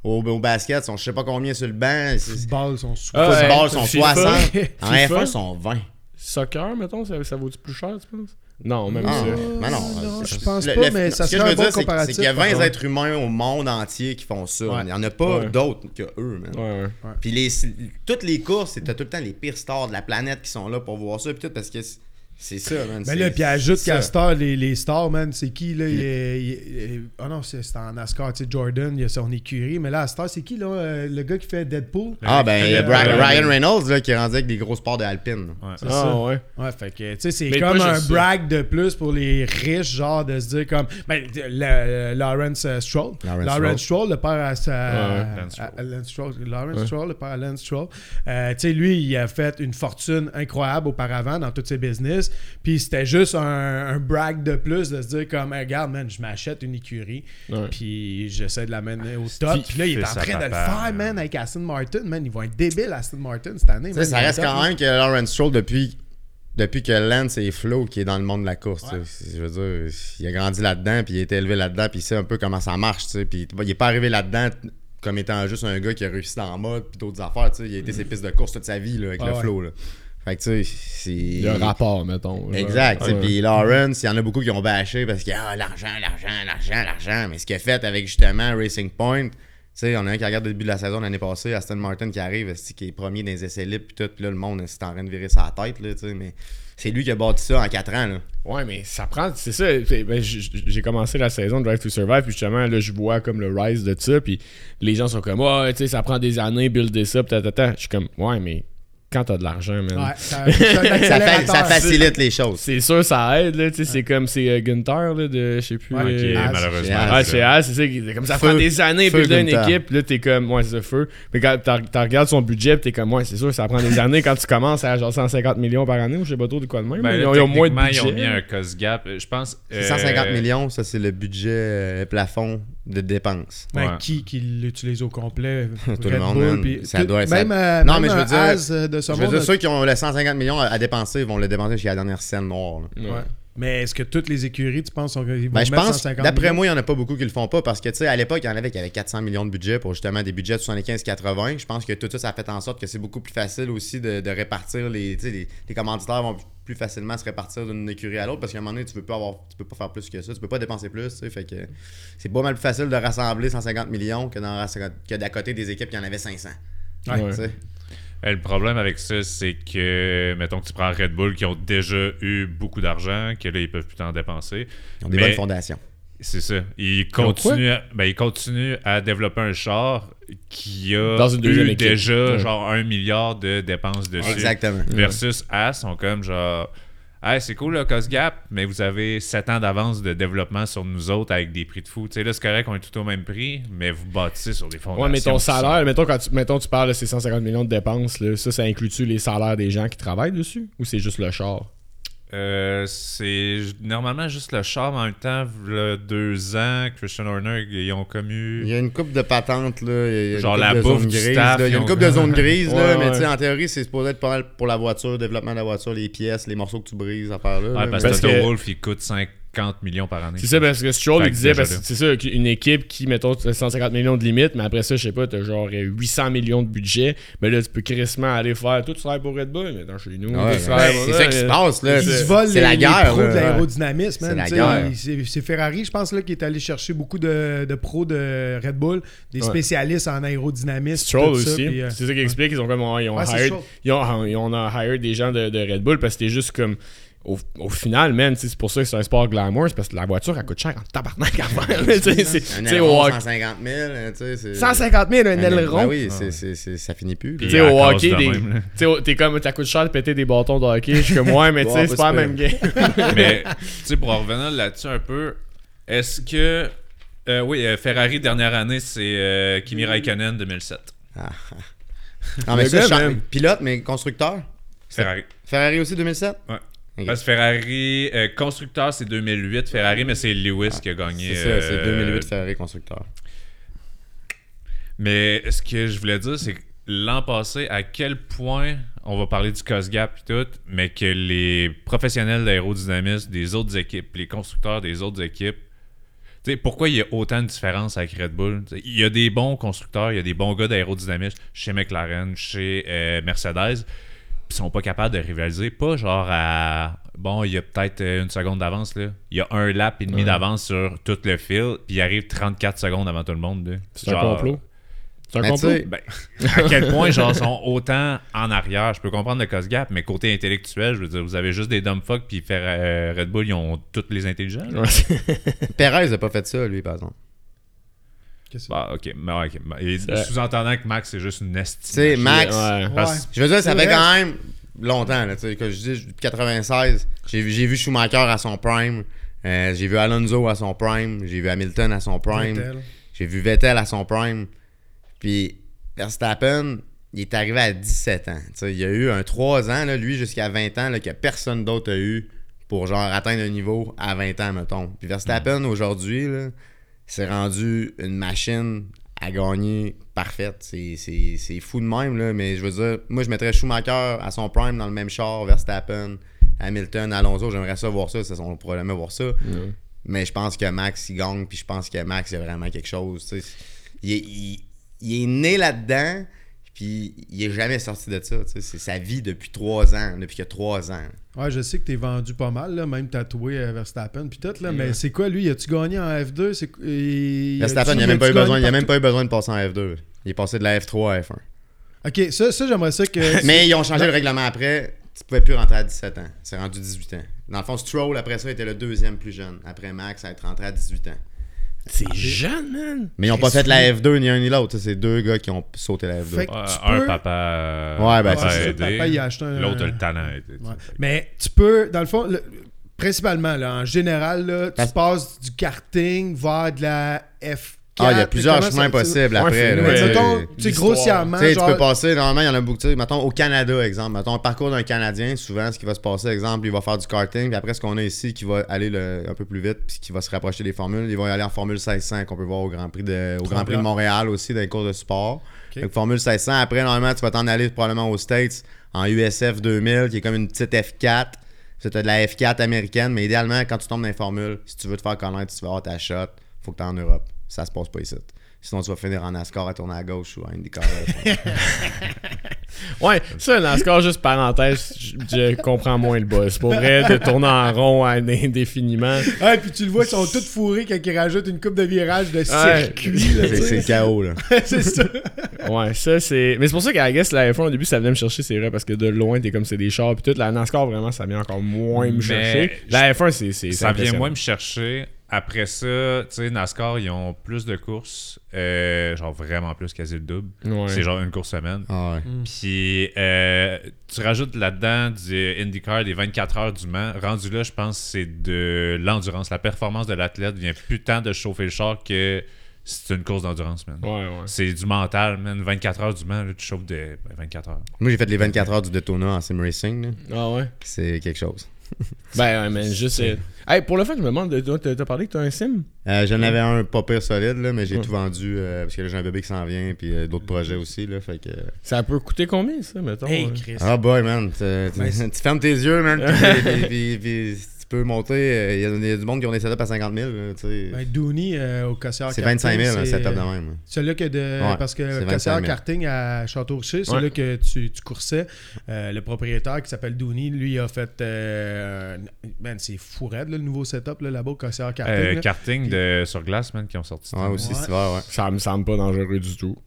au, au basket, ils sont je sais pas combien sur le banc. Les balles sont sous. Ah, Football ouais, sont FIFA. 60. En FIFA. F1, ils sont 20. Soccer, mettons, ça, ça vaut-tu plus cher, tu penses? Non, même Ah, ça. mais non, non, je pense le- pas, le- mais ça serait un bon comparatif, C'est qu'il y a 20 par contre. êtres humains au monde entier qui font ça. Ouais. Il n'y en a pas Ouais. d'autres que eux, man. Ouais, ouais. Puis les, toutes les courses, c'est t'as tout le temps les pires stars de la planète qui sont là pour voir ça. Puis tout parce que c'est- c'est ça, man. Mais là, puis ajoute qu'à. Star, les, les stars, man, c'est qui, là? Il est- il est- Ah non, c'est en NASCAR, tu sais, Jordan, il a son écurie. Mais là, à Star, c'est qui, là? euh, Le gars qui fait Deadpool? Ah, ben, il y a Euh, euh, Ryan Reynolds là, qui est rendu avec des gros sports de Alpine. Ouais. C'est Ah, ça. ouais. Ouais, fait que, tu sais, c'est comme un brag de plus pour les riches, genre, de se dire comme. Ben, le- le- Lawrence euh, Stroll. Lawrence Lawrence, Stroll, le père à sa. Ouais, Lance Stroll. à- à Lance Stroll. Lawrence Ouais. Stroll, le père à Lance Stroll. Euh, tu sais, lui, il a fait une fortune incroyable auparavant dans tous ses business. Puis c'était juste un, un brag de plus de se dire comme, Hey, regarde, man, je m'achète une écurie. Ouais. Puis j'essaie de la mener au top. Puis- Puis là, il est en train de le faire, man. avec Aston Martin. Man, ils vont être débiles, Aston Martin, cette année. Man. ça reste quand même que Lawrence Stroll, depuis, depuis que Lance et Flo, qui est dans le monde de la course, je veux dire, il a grandi là-dedans, puis il a été élevé là-dedans, puis il sait un peu comment ça marche, tu sais, puis il est pas arrivé là-dedans comme étant juste un gars qui a réussi dans le mode, puis d'autres affaires, tu sais, il a été ses pistes de course toute sa vie, là, avec Ah le ouais. Flo, là. Fait que, tu sais, c'est... Il rapport, mettons. Exact. Puis Lawrence, il y en a beaucoup qui ont bâché parce que ah, l'argent, l'argent, l'argent, l'argent. Mais ce qu'il a fait avec justement Racing Point, tu sais, on a un qui regarde le début de la saison l'année passée, Aston Martin qui arrive, qui est premier dans les essais libres, puis tout, puis là, le monde c'est en train de virer sa tête, là, tu sais, mais c'est lui qui a bâti ça en 4 ans, là. Ouais, mais ça prend. C'est ça. ben, j'ai commencé la saison de Drive to Survive, puis justement, là, je vois comme le rise de ça, puis les gens sont comme, ouais, tu sais, ça prend des années, builder ça, peut Je suis comme, ouais, mais quand t'as de l'argent, man. Ouais, ça, facilite les choses. C'est sûr, ça aide, là, c'est comme, c'est euh, Gunther, là, de, je sais plus. Ouais, euh, malheureusement. Ah, c'est ça. C'est Comme ça Feu. prend des années builder une équipe, puis là, t'es comme, ouais, c'est feu. Mais quand t'as- regardes son budget, puis t'es comme, ouais, c'est sûr, ça prend des années quand tu commences à genre 150 millions par année, ou je sais pas trop de quoi de même. Ben, là, ont, ils ont moins de budget. Ils ont mis un cost gap. Je pense. C'est euh, 150 millions, ça c'est le budget euh, plafond de dépenses. Ben, Ouais. qui, qui l'utilise au complet? Tout le monde, Bull, Ça tout- doit être- Même, ça- euh, Non, même mais je veux un dire- euh, de ce Je veux monde, dire, ceux qui ont le 150 millions à, à dépenser, vont le dépenser jusqu'à la dernière scène noire. là. Ouais. Mais est-ce que toutes les écuries, tu penses, sont, ils vont Ben, je pense, 150 d'après moi, il n'y en a pas beaucoup qui le font pas parce que, tu sais, à l'époque, il y en avait qui avaient 400 millions de budget pour justement des budgets de 75-80. Je pense que tout ça, ça a fait en sorte que c'est beaucoup plus facile aussi de, de répartir les, tu sais, les, les commanditaires vont plus facilement se répartir d'une écurie à l'autre parce qu'à un moment donné, tu peux pas avoir, tu peux pas faire plus que ça, tu peux pas dépenser plus, tu sais, fait que c'est pas mal plus facile de rassembler 150 millions que d'à côté des équipes qui en avaient 500. Ouais. Euh, Le problème avec ça, c'est que, mettons que tu prends Red Bull qui ont déjà eu beaucoup d'argent, que là, ils peuvent plus t'en dépenser. Ils ont des Mais- bonnes fondations. C'est ça. Ils continuent, à, ben, ils continuent à développer un char qui a Dans une deuxième eu équipe. déjà Ouais. genre un milliard de dépenses dessus. Exactement. Versus As sont comme genre. Hey, c'est cool le cost gap, mais vous avez 7 ans d'avance de développement sur nous autres avec des prix de fou. Tu sais, là, c'est correct, on est tout au même prix, mais vous bâtissez sur des fondations. Ouais, mais ton sont- salaire, mettons, quand tu, mettons, tu parles de ces 150 millions de dépenses, là, ça, ça inclut-tu les salaires des gens qui travaillent dessus ou c'est juste le char? Euh, c'est normalement juste le char, mais en même temps, le deux ans, Christian Horner, ils ont comme eu. Il y a une coupe de patentes, là. il y a une Genre couple la de bouffe du staff, là. Il y a une ont- coupe de zones grises, là, Ouais, mais ouais. tu sais, en théorie, c'est supposé être pas mal pour la voiture, le développement de la voiture, les pièces, les morceaux que tu brises, à part là. Ouais, là, parce mais- Parce que Toto Wolff, il coûte 50 millions par année. C'est ça, parce que Stroll, Fait il disait, c'est ça, qu'une équipe qui, mettons, tu as 150 millions de limite, mais après ça, je sais pas, t'as genre euh, 800 millions de budget, mais là, tu peux crissement aller faire tout, tu travailles pour Red Bull, mais dans chez nous, Ouais, ouais. c'est ça qui se passe, là. Ils se C'est volent c'est les, la les guerre, pros de l'aérodynamisme, C'est la guerre. C'est c'est Ferrari, je pense, là, qui est allé chercher beaucoup de, de pros de Red Bull, des Ouais. spécialistes en aérodynamisme. Stroll aussi. euh, c'est ça qu'ils expliquent. Ils ont comme ils ont, hired, Stroll. ils ont, ils ont hired des gens de, de Red Bull parce que c'était juste comme. Au, au final, man, c'est pour ça que c'est un sport glamour, c'est parce que la voiture, elle coûte cher en tabarnak à faire. tu sais, c'est- Un aileron, au hockey- 150 000, tu sais. c'est- 150 000, un un aileron. Ben oui, c'est- c'est- ça finit plus. Tu sais, au hockey, de t'es comme, ça coûte cher de péter des bâtons de hockey. Je suis comme, ouais, mais tu sais, Ouais, c'est pas la même game. mais, tu sais, pour en revenir là-dessus un peu, est-ce que. euh, oui, euh, Ferrari, dernière année, c'est euh, Kimi Raikkonen 2007. Non, mais ça, pilote, mais constructeur. Ferrari. Ferrari aussi 2007 Ouais. Parce que Ferrari, euh, constructeur, c'est 2008. Ferrari, mais c'est Lewis qui a gagné. C'est ça, c'est euh, 2008 Ferrari constructeur. Mais ce que je voulais dire, c'est que l'an passé, à quel point on va parler du cost gap et tout, mais que les professionnels d'aérodynamisme des autres équipes, les constructeurs des autres équipes, Tu sais, pourquoi il y a autant de différence avec Red Bull? Il y a des bons constructeurs, il y a des bons gars d'aérodynamisme chez McLaren, chez euh, Mercedes, sont pas capables de rivaliser. Pas genre à. Bon, il y a peut-être euh, une seconde d'avance, là. Il y a un lap et demi Ouais. d'avance sur tout le fil, puis il arrive 34 secondes avant tout le monde. là. C'est un complot. C'est un Mais complot. Ben, à quel point, genre, sont autant en arrière. Je peux comprendre le cost gap, mais côté intellectuel, je veux dire, vous avez juste des dumb fuck, puis faire euh, Red Bull, ils ont tous les intelligents. là. Ouais. Perez a pas fait ça, lui, par exemple. Bah, ok. Mais ok. Et Sous-entendant que Max, c'est juste une Tu estimation. sais, Max, Ouais. Parce- je veux dire, ça fait quand même longtemps, là, tu sais, que je dis, depuis 96, j'ai vu, j'ai vu Schumacher à son prime, euh, j'ai vu Alonso à son prime, j'ai vu Hamilton à son prime, Vettel. j'ai vu Vettel à son prime, puis Verstappen, il est arrivé à 17 ans. Tu sais, il y a eu un 3 ans, là, lui, jusqu'à 20 ans, là, que personne d'autre a eu pour genre atteindre un niveau à 20 ans, mettons. Puis Verstappen, aujourd'hui, là, s'est rendu une machine à gagner parfaite. C'est- C'est c'est fou de même, là, mais je veux dire, moi, je mettrais Schumacher à son prime dans le même char, Verstappen, Hamilton, Alonso, j'aimerais ça voir ça, ça on pourrait jamais voir ça. Mais je pense que Max, il gagne, puis je pense que Max, il a vraiment quelque chose. Il est, il- il est né là-dedans, puis il est jamais sorti de ça. C'est sa vie depuis trois ans, depuis qu'il a trois ans. Ouais, je sais que t'es vendu pas mal, là, même tatoué à Verstappen puis tout, là, mais c'est quoi lui? As-tu gagné en F2? C'est... et- Verstappen, as-tu- il a même pas eu besoin, il a même pas eu besoin de passer en F2. Il est passé de la F3 à F1. partout? Ok, ça, ça j'aimerais ça que. Mais ils ont changé le règlement après. Tu pouvais plus rentrer à 17 ans. C'est rendu 18 ans. Dans le fond, Stroll, après ça, était le deuxième plus jeune. Après Max, à être rentré à 18 ans. C'est jeune, man. Mais ils ont pas fait la F2 ni un ni l'autre. C'est deux gars qui ont sauté la F2. Fait que Ouais, tu un peux- papa. euh, Ouais, ben, c'est ça, papa, il a acheté un- L'autre a le talent. tu sais. Ouais. Mais tu peux, dans le fond, le- principalement, là, en général, là, tu Parce- passes du karting vers de la F4. Ah, il y a plusieurs chemins possibles après. tu grossièrement, Tu sais, tu genre- peux passer, normalement, il y en a beaucoup. Tu sais, mettons, au Canada, exemple. Mettons, le parcours d'un Canadien, souvent, ce qui va se passer, exemple, il va faire du karting, puis après, ce qu'on a ici, qui va aller le- un peu plus vite, puis qui va se rapprocher des formules, il va y aller en Formule 1600, qu'on peut voir au Grand Prix de, au Grand Prix de Montréal aussi, dans les cours de sport. Donc, Formule 1600, après, normalement, tu vas t'en aller probablement aux States, en USF 2000, qui est comme une petite F4. C'était de la F4 américaine, mais idéalement, quand tu tombes dans les formules, si tu veux te faire connaître, si tu veux avoir ta shot, faut que tu en Europe. Ça se passe pas ici. Sinon, tu vas finir en NASCAR à tourner à gauche ou à IndyCar. Ouais, ça, cas, juste parenthèse, je, je comprends moins le boss. Pour vrai, de tourner en rond à indéfiniment. Ah, puis tu le vois, ils sont tous fourrés quand ils rajoutent une coupe de virage de Ouais. circuit. tu c'est chaos, là. c'est ça. Ouais, ça, c'est. Mais c'est pour ça qu'à guess, la F1 au début, ça venait me chercher, c'est vrai, parce que de loin, t'es comme c'est des chars, puis tout. La NASCAR, vraiment, ça vient encore moins me Mais chercher. La F1, c'est. Ça vient moins me chercher. Après ça, tu sais, NASCAR, ils ont plus de courses. euh, genre vraiment plus, quasi le double. Ouais. C'est genre une course semaine. Ah ouais. Puis euh, tu rajoutes là-dedans du IndyCar, des 24 heures du Mans. Rendu là, je pense que c'est de l'endurance. La performance de l'athlète vient plus tant de chauffer le char que c'est une course d'endurance, man. Ouais, ouais. C'est du mental, man. 24 heures du Mans, là, tu chauffes de ben, 24 heures. Moi, j'ai fait les 24 heures du Daytona en sim racing. là. Ah ouais? C'est quelque chose. Ben, ouais, man, juste. euh, Hey, pour le fait, je me demande, t'as parlé que t'as un sim? Euh, J'en avais un pas pire solide, là, mais j'ai Ouais. tout vendu euh, parce que là, j'ai un bébé qui s'en vient, puis euh, d'autres projets aussi. Là, fait que... Ça peut coûter combien, ça, mettons Hey? Chris. Ah boy, man. Tu, Ben, tu fermes tes yeux, man. puis- puis- puis- puis tu peux monter. euh, Il y, a- il y a du monde qui ont des setups à 50 000. là, tu sais. Ben, Dooney euh, au Cossière c'est Karting, 25 000 un setup de même. Celui-là que de. Ouais, parce que c'est Cossière 25 000. Karting à Château-Richer, c'est Ouais. là que tu, tu coursais. Euh, le propriétaire qui s'appelle Dooney, lui, il a fait. Euh, man, c'est fou raide, là, le nouveau setup là, là-bas au Cossière Karting. Euh, là. karting de, sur glace, man, qui ont sorti. Ouais, aussi, Ouais. ouais. Ça me semble pas dangereux du tout.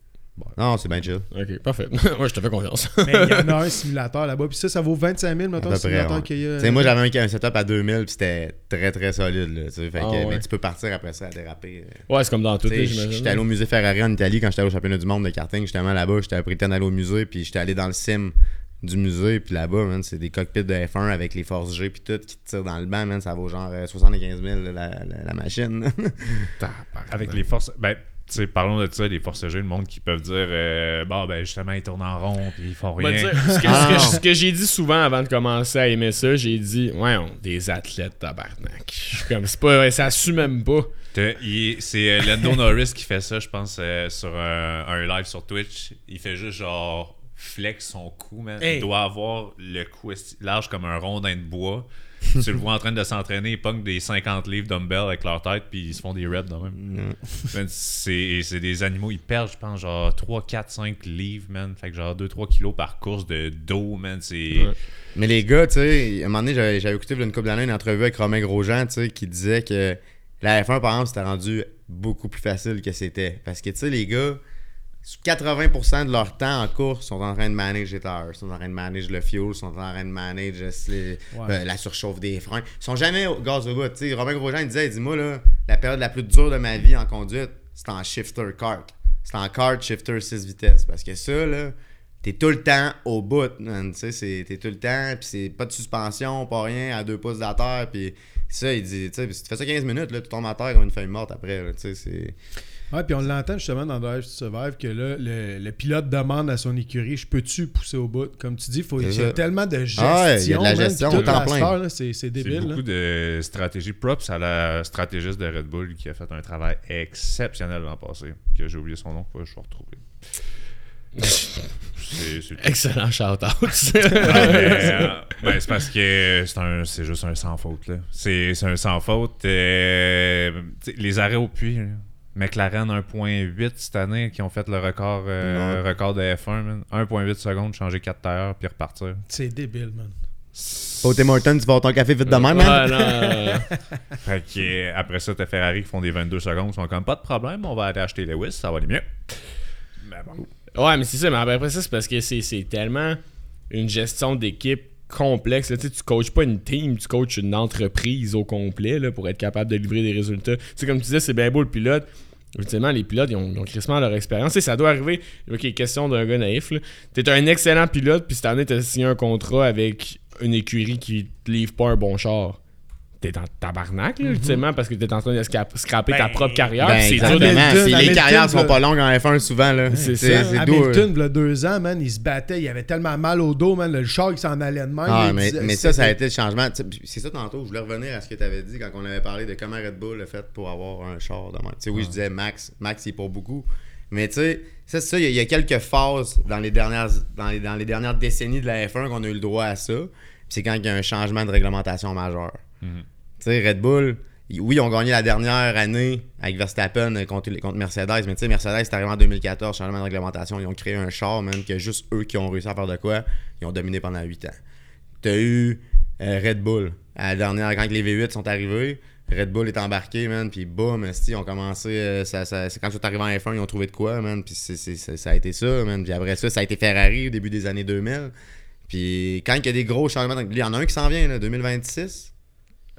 Non, c'est bien chill. Ok, parfait. ouais, je te fais confiance. Mais il y en a un simulateur là-bas. Puis ça, ça vaut 25 000, mettons, le simulateur ouais. qu'il y a. Tu sais, moi, j'avais un, un setup à 2000, puis c'était très, très solide. Là, tu sais, fait que, Ah, ouais. Mais tu peux partir après ça à déraper. euh. ouais, c'est comme dans tout, J'étais allé au musée Ferrari en Italie quand j'étais allé au championnat du monde de karting. Justement là-bas, j'étais pris le temps d'aller au musée, puis j'étais allé dans le sim du musée, puis là-bas, c'est des cockpits de F1 avec les forces G, puis tout, qui te tirent dans le banc, man, ça vaut genre euh, 75 000 la, la, la machine. Avec les forces. Ben, tu sais, parlons de ça, les forces G, le monde qui peuvent dire, euh, bon, ben, justement, ils tournent en rond, puis ils font rien. ce que, Ah, ce que- j'ai dit souvent avant de commencer à aimer ça, j'ai dit, ouais, on, des athlètes tabarnak. Je suis comme, c'est pas, ça assume même pas. C'est euh, Lando Norris qui fait ça, je pense, euh, sur un, un live sur Twitch. Il fait juste genre flex son cou, man. Hey. Il doit avoir le cou large comme un rondin de bois. tu le vois en train de s'entraîner, ils pognent des 50 livres dumbbells avec leur tête, puis ils se font des reps de même. Mm. C'est des animaux, ils perdent, je pense, genre 3, 4, 5 livres, man. Fait que genre 2-3 kilos par course de dos, man. C'est. Ouais. Mais les gars, tu sais, à un moment donné, j'avais écouté une couple d'années une entrevue avec Romain Grosjean, tu sais, qui disait que la F1, par exemple, c'était rendu beaucoup plus facile que c'était. Parce que, tu sais, les gars, 80% de leur temps en course sont en train de manager les tires, sont en train de manager le fuel, sont en train de manager les- Ouais. euh, la surchauffe des freins. Ils sont jamais au gaz au bout. Tu sais, Romain Grosjean, il disait, il dit, moi, là, la période la plus dure de ma vie en conduite, c'est en shifter kart. C'est en kart shifter 6 vitesses. Parce que ça, là, t'es tout le temps au bout, man. Tu sais, t'es tout le temps, puis c'est pas de suspension, pas rien, à deux pouces de la terre, puis ça, il dit, tu sais, si tu fais ça 15 minutes, là, tu tombes à terre comme une feuille morte après, là, tu sais, c'est... Ouais, puis on l'entend justement dans Drive to Survive que là, le, le pilote demande à son écurie Je peux-tu pousser au bout Comme tu dis, faut, il y a ça. tellement de gestion. Ah ouais, il y a de la gestion au temps plein. là, C'est débile. là. beaucoup de stratégie. Props à la stratégiste de Red Bull qui a fait un travail exceptionnel l'an passé. Que j'ai oublié son nom, je vais retrouver. C'est c'est- Excellent shout-out. Ah, mais, euh, ben, c'est parce que c'est un- c'est juste un sans faute. là. C'est c'est un sans faute. euh, les arrêts au puits. McLaren 1.8 cette année qui ont fait le record, euh, Ouais. record de F1. man. 1.8 secondes, changer 4 tailleurs puis repartir. C'est débile, man. Au Tim Hortons, tu vas avoir ton café vite de même, Ouais, man? non, non, Fait que, euh, après ça, t'as Ferrari qui font des 22 secondes. Ils sont comme pas de problème, on va aller acheter Lewis, ça va aller mieux. Mais bon. Ouais, mais c'est ça. Mais après ça, c'est parce que c'est c'est tellement une gestion d'équipe complexe. là. Tu tu coaches pas une team, tu coaches une entreprise au complet là, pour être capable de livrer des résultats. Tu sais, comme tu disais, c'est bien beau le pilote. Ultimement, les pilotes, ils ont, ils crissement leur expérience. Sais, ça doit arriver. Ok, question d'un gars naïf. T'es un excellent pilote, puis cette année, t'as signé un contrat avec une écurie qui te livre pas un bon char. T'es en tabarnak, là, ultimement, parce que t'es en train de scrap- scraper ta Ben, propre carrière. Ben, puis c'est dur de exactement. Hamilton, C'est- les Hamilton, carrières sont là. pas longues en F1 souvent, là. C'est C'est ça. c'est doux. Hamilton, il y a deux ans, man, il se battait, il avait tellement mal au dos, man, le char qui s'en allait de même. Ah, il mais, disait- mais ça, ça a été le changement. Tu sais, puis C'est ça tantôt, je voulais revenir à ce que tu avais dit quand on avait parlé de comment Red Bull a fait pour avoir un char de même. Tu sais, oui, je disais Max, Max, il est pour beaucoup. Mais tu sais, ça, c'est ça, il y a- il y, a quelques phases dans les dernières, dans les, dans les dernières décennies de la F1 qu'on a eu le droit à ça. Puis c'est quand il y a un changement de réglementation majeur. Tu sais, Red Bull, oui, ils ont gagné la dernière année avec Verstappen euh, contre, contre Mercedes, mais tu sais, Mercedes, c'est arrivé en 2014, changement de réglementation. Ils ont créé un char, même, que juste eux qui ont réussi à faire de quoi, ils ont dominé pendant 8 ans. T'as eu euh, Red Bull, la dernière, quand les V8 sont arrivés, Red Bull est embarqué, man, puis boum, ils ont commencé, euh, c'est quand ils sont arrivés en F1, ils ont trouvé de quoi, man, puis ça a été ça, man, puis après ça, ça a été Ferrari au début des années 2000, puis quand il y a des gros changements, il y en a un qui s'en vient, là, 2026,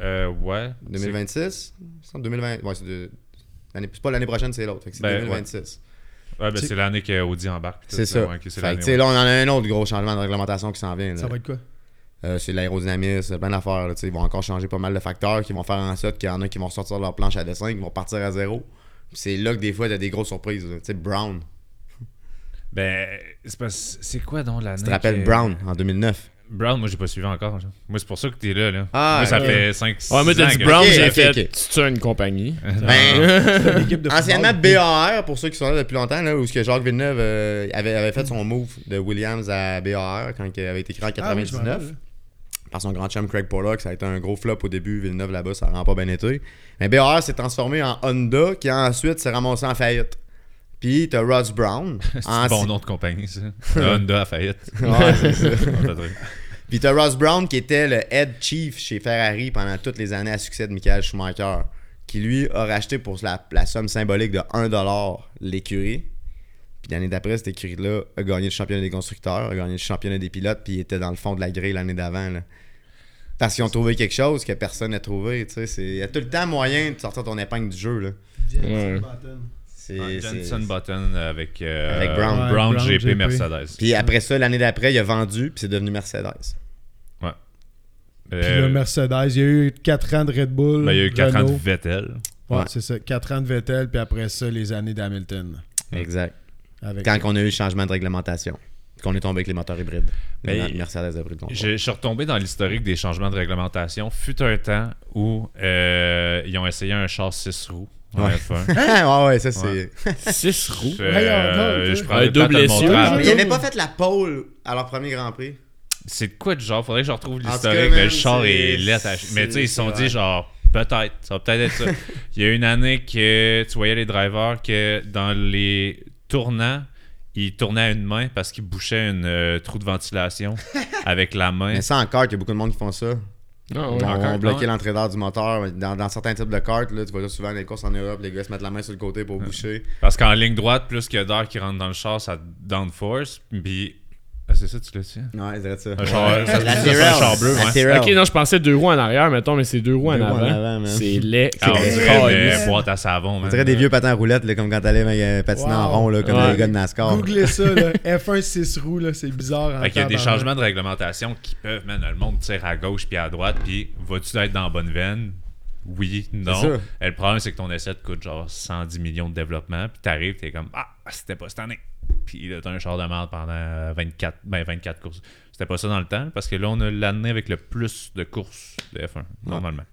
Euh, ouais. 2026 C'est en 2020. Ouais, c'est de. l'année- C'est pas l'année prochaine, c'est l'autre. C'est Ben, 2026. Ouais, ben, C'est- l'année que Audi embarque. C'est ça. Ouais, fait que, là, on en a un autre gros changement de réglementation qui s'en vient. là. Ça va être quoi? Euh, c'est l'aérodynamisme, plein d'affaires. Ils vont encore changer pas mal de facteurs qui vont faire en sorte qu'il y en a qui vont sortir leur planche à dessin, qui vont partir à zéro. C'est là que des fois, t'as des grosses surprises. Tu sais, Brown. Ben, c'est quoi donc l'année Tu te rappelles que- Brown en 2009 Brown, moi, j'ai pas suivi encore. genre. Moi, c'est pour ça que t'es là. là. Ah, moi, ça ok. fait 5-6 Ouais, moi, t'as ans dit que- Brown, Ok, j'ai ok, fait. ok. Tu as une compagnie. Ben, de Anciennement football. BAR, pour ceux qui sont là depuis longtemps, là, où ce que Jacques Villeneuve euh, avait, avait fait son move de Williams à BAR quand il avait été créé en Ah oui, je m'en 99 rappelle. par son grand chum Craig Pollock. Ça a été un gros flop au début. Villeneuve là-bas, ça rend pas bien été. Mais BAR s'est transformé en Honda qui ensuite s'est ramassé en faillite. Puis t'as Ross Brown. C'est un bon nom de compagnie, ça? Honda à faillite. Ouais, c'est ça. On t'a dit. Puis t'as Ross Brown qui était le head chief chez Ferrari pendant toutes les années à succès de Michael Schumacher, qui lui a racheté pour la, la somme symbolique de 1$ l'écurie. Puis l'année d'après, cette écurie-là a gagné le championnat des constructeurs, a gagné le championnat des pilotes, puis il était dans le fond de la grille l'année d'avant. là. Parce qu'ils ont trouvé quelque chose que personne n'a trouvé. tu sais, c'est- Il y a tout le temps moyen de sortir ton épingle du jeu. Là. Ouais. C'est- Jenson Button avec, euh, Avec Brown. Ouais, Brown, Brown, GP, GP. Mercedes. Puis après ça, l'année d'après, il a vendu, puis c'est devenu Mercedes. Puis Euh, le Mercedes, il y a eu 4 ans de Red Bull. ben, il y a eu 4 ans de Renault. Vettel. Ouais, Ouais. c'est ça. 4 ans de Vettel, puis après ça, les années d'Hamilton. Exact. Avec Quand on a eu le changement de réglementation. Qu'on est tombé avec les moteurs hybrides. Ben, Mercedes a pris le contrôle. Je, je suis retombé dans l'historique des changements de réglementation. Fut un temps où euh, ils ont essayé un char 6 roues en Ouais. F1. Ah, ouais, ça c'est. Ouais. 6 roues? Euh, je prends double ils n'avaient pas fait la pole à leur premier Grand Prix. C'est de quoi de genre? Faudrait que je retrouve l'historique. mais Le char est laid à- Mais tu sais, ils se sont dit genre. Peut-être, ça va peut-être être ça. Il y a une année que tu voyais les drivers que dans les tournants, ils tournaient à une main parce qu'ils bouchaient un euh, trou de ventilation avec la main. Mais ça encore, il y a beaucoup de monde qui font ça. Non, Ils ouais. ouais. l'entrée d'air du moteur. Dans, dans certains types de cartes, là, tu vois ça souvent dans les courses en Europe, les gars se mettent la main sur le côté pour boucher. Parce qu'en ligne droite, plus qu'il y a d'air qui rentre dans le char, ça downforce. Puis. Ah, c'est ça, tu l'as dit Ouais, je dirais ça. Un char, ça, La ça, c'est un char bleu, ouais. Ok, non, je pensais deux roues en arrière, mettons, mais c'est deux roues en Deux en avant. c'est laid. Ah, on dirait Calisse. une boîte à savon. On dirait des vieux patins à roulettes, là, comme quand t'allais euh, patiner en Wow. rond, là, comme Ouais. les gars de NASCAR. Googlez ça, là. F1 6 roues, là, c'est bizarre. en Fait qu'il y a des changements de réglementation qui peuvent, man, le monde tire à gauche puis à droite, puis vas-tu être dans la bonne veine? Oui, non. le problème, c'est que ton essai te coûte genre 110 millions de développement, puis t'arrives, t'es comme Ah, c'était pas cette année. Puis là, t'as un char de merde pendant euh, 24, ben 24 courses. C'était pas ça dans le temps, parce que là, on a l'année avec le plus de courses de F1, normalement.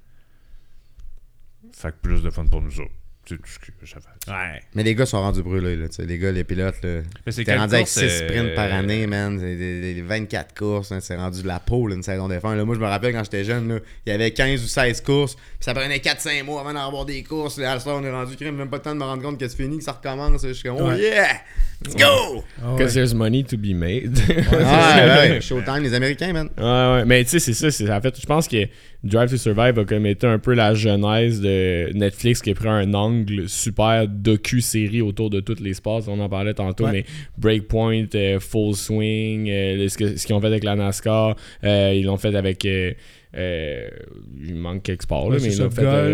Fait que plus de fun pour nous autres. C'est tout ce que ça fait. Ouais. Mais les gars sont rendus brûlés, là. Les gars, les pilotes, là. T'es rendu avec course, 6 euh, sprints par année, man. C'est des- des 24 courses. hein, C'est rendu de la peau, là, une saison de F1. Là, moi, je me rappelle quand j'étais jeune, là, il y avait 15 ou 16 courses. Puis ça prenait 4-5 mois avant d'en avoir des courses. Là, à ce soir, on est rendu crime, même pas le temps de me rendre compte que c'est fini, que ça recommence. Je suis comme, oh Ouais. yeah! Let's go! Ouais. Because there's money to be made. Ouais, ouais, Showtime, les Américains, man. Ouais, ouais. Mais tu sais, c'est ça. c'est- En fait, je pense que Drive to Survive a comme été un peu la genèse de Netflix qui a pris un angle super docu-série autour de tous les sports. On en parlait tantôt, Ouais. mais Breakpoint, euh, Full Swing, euh, ce qu'ils ont fait avec la NASCAR, euh, ils l'ont fait avec. Euh, il manque quelques sports, là, Ouais, mais ça, euh,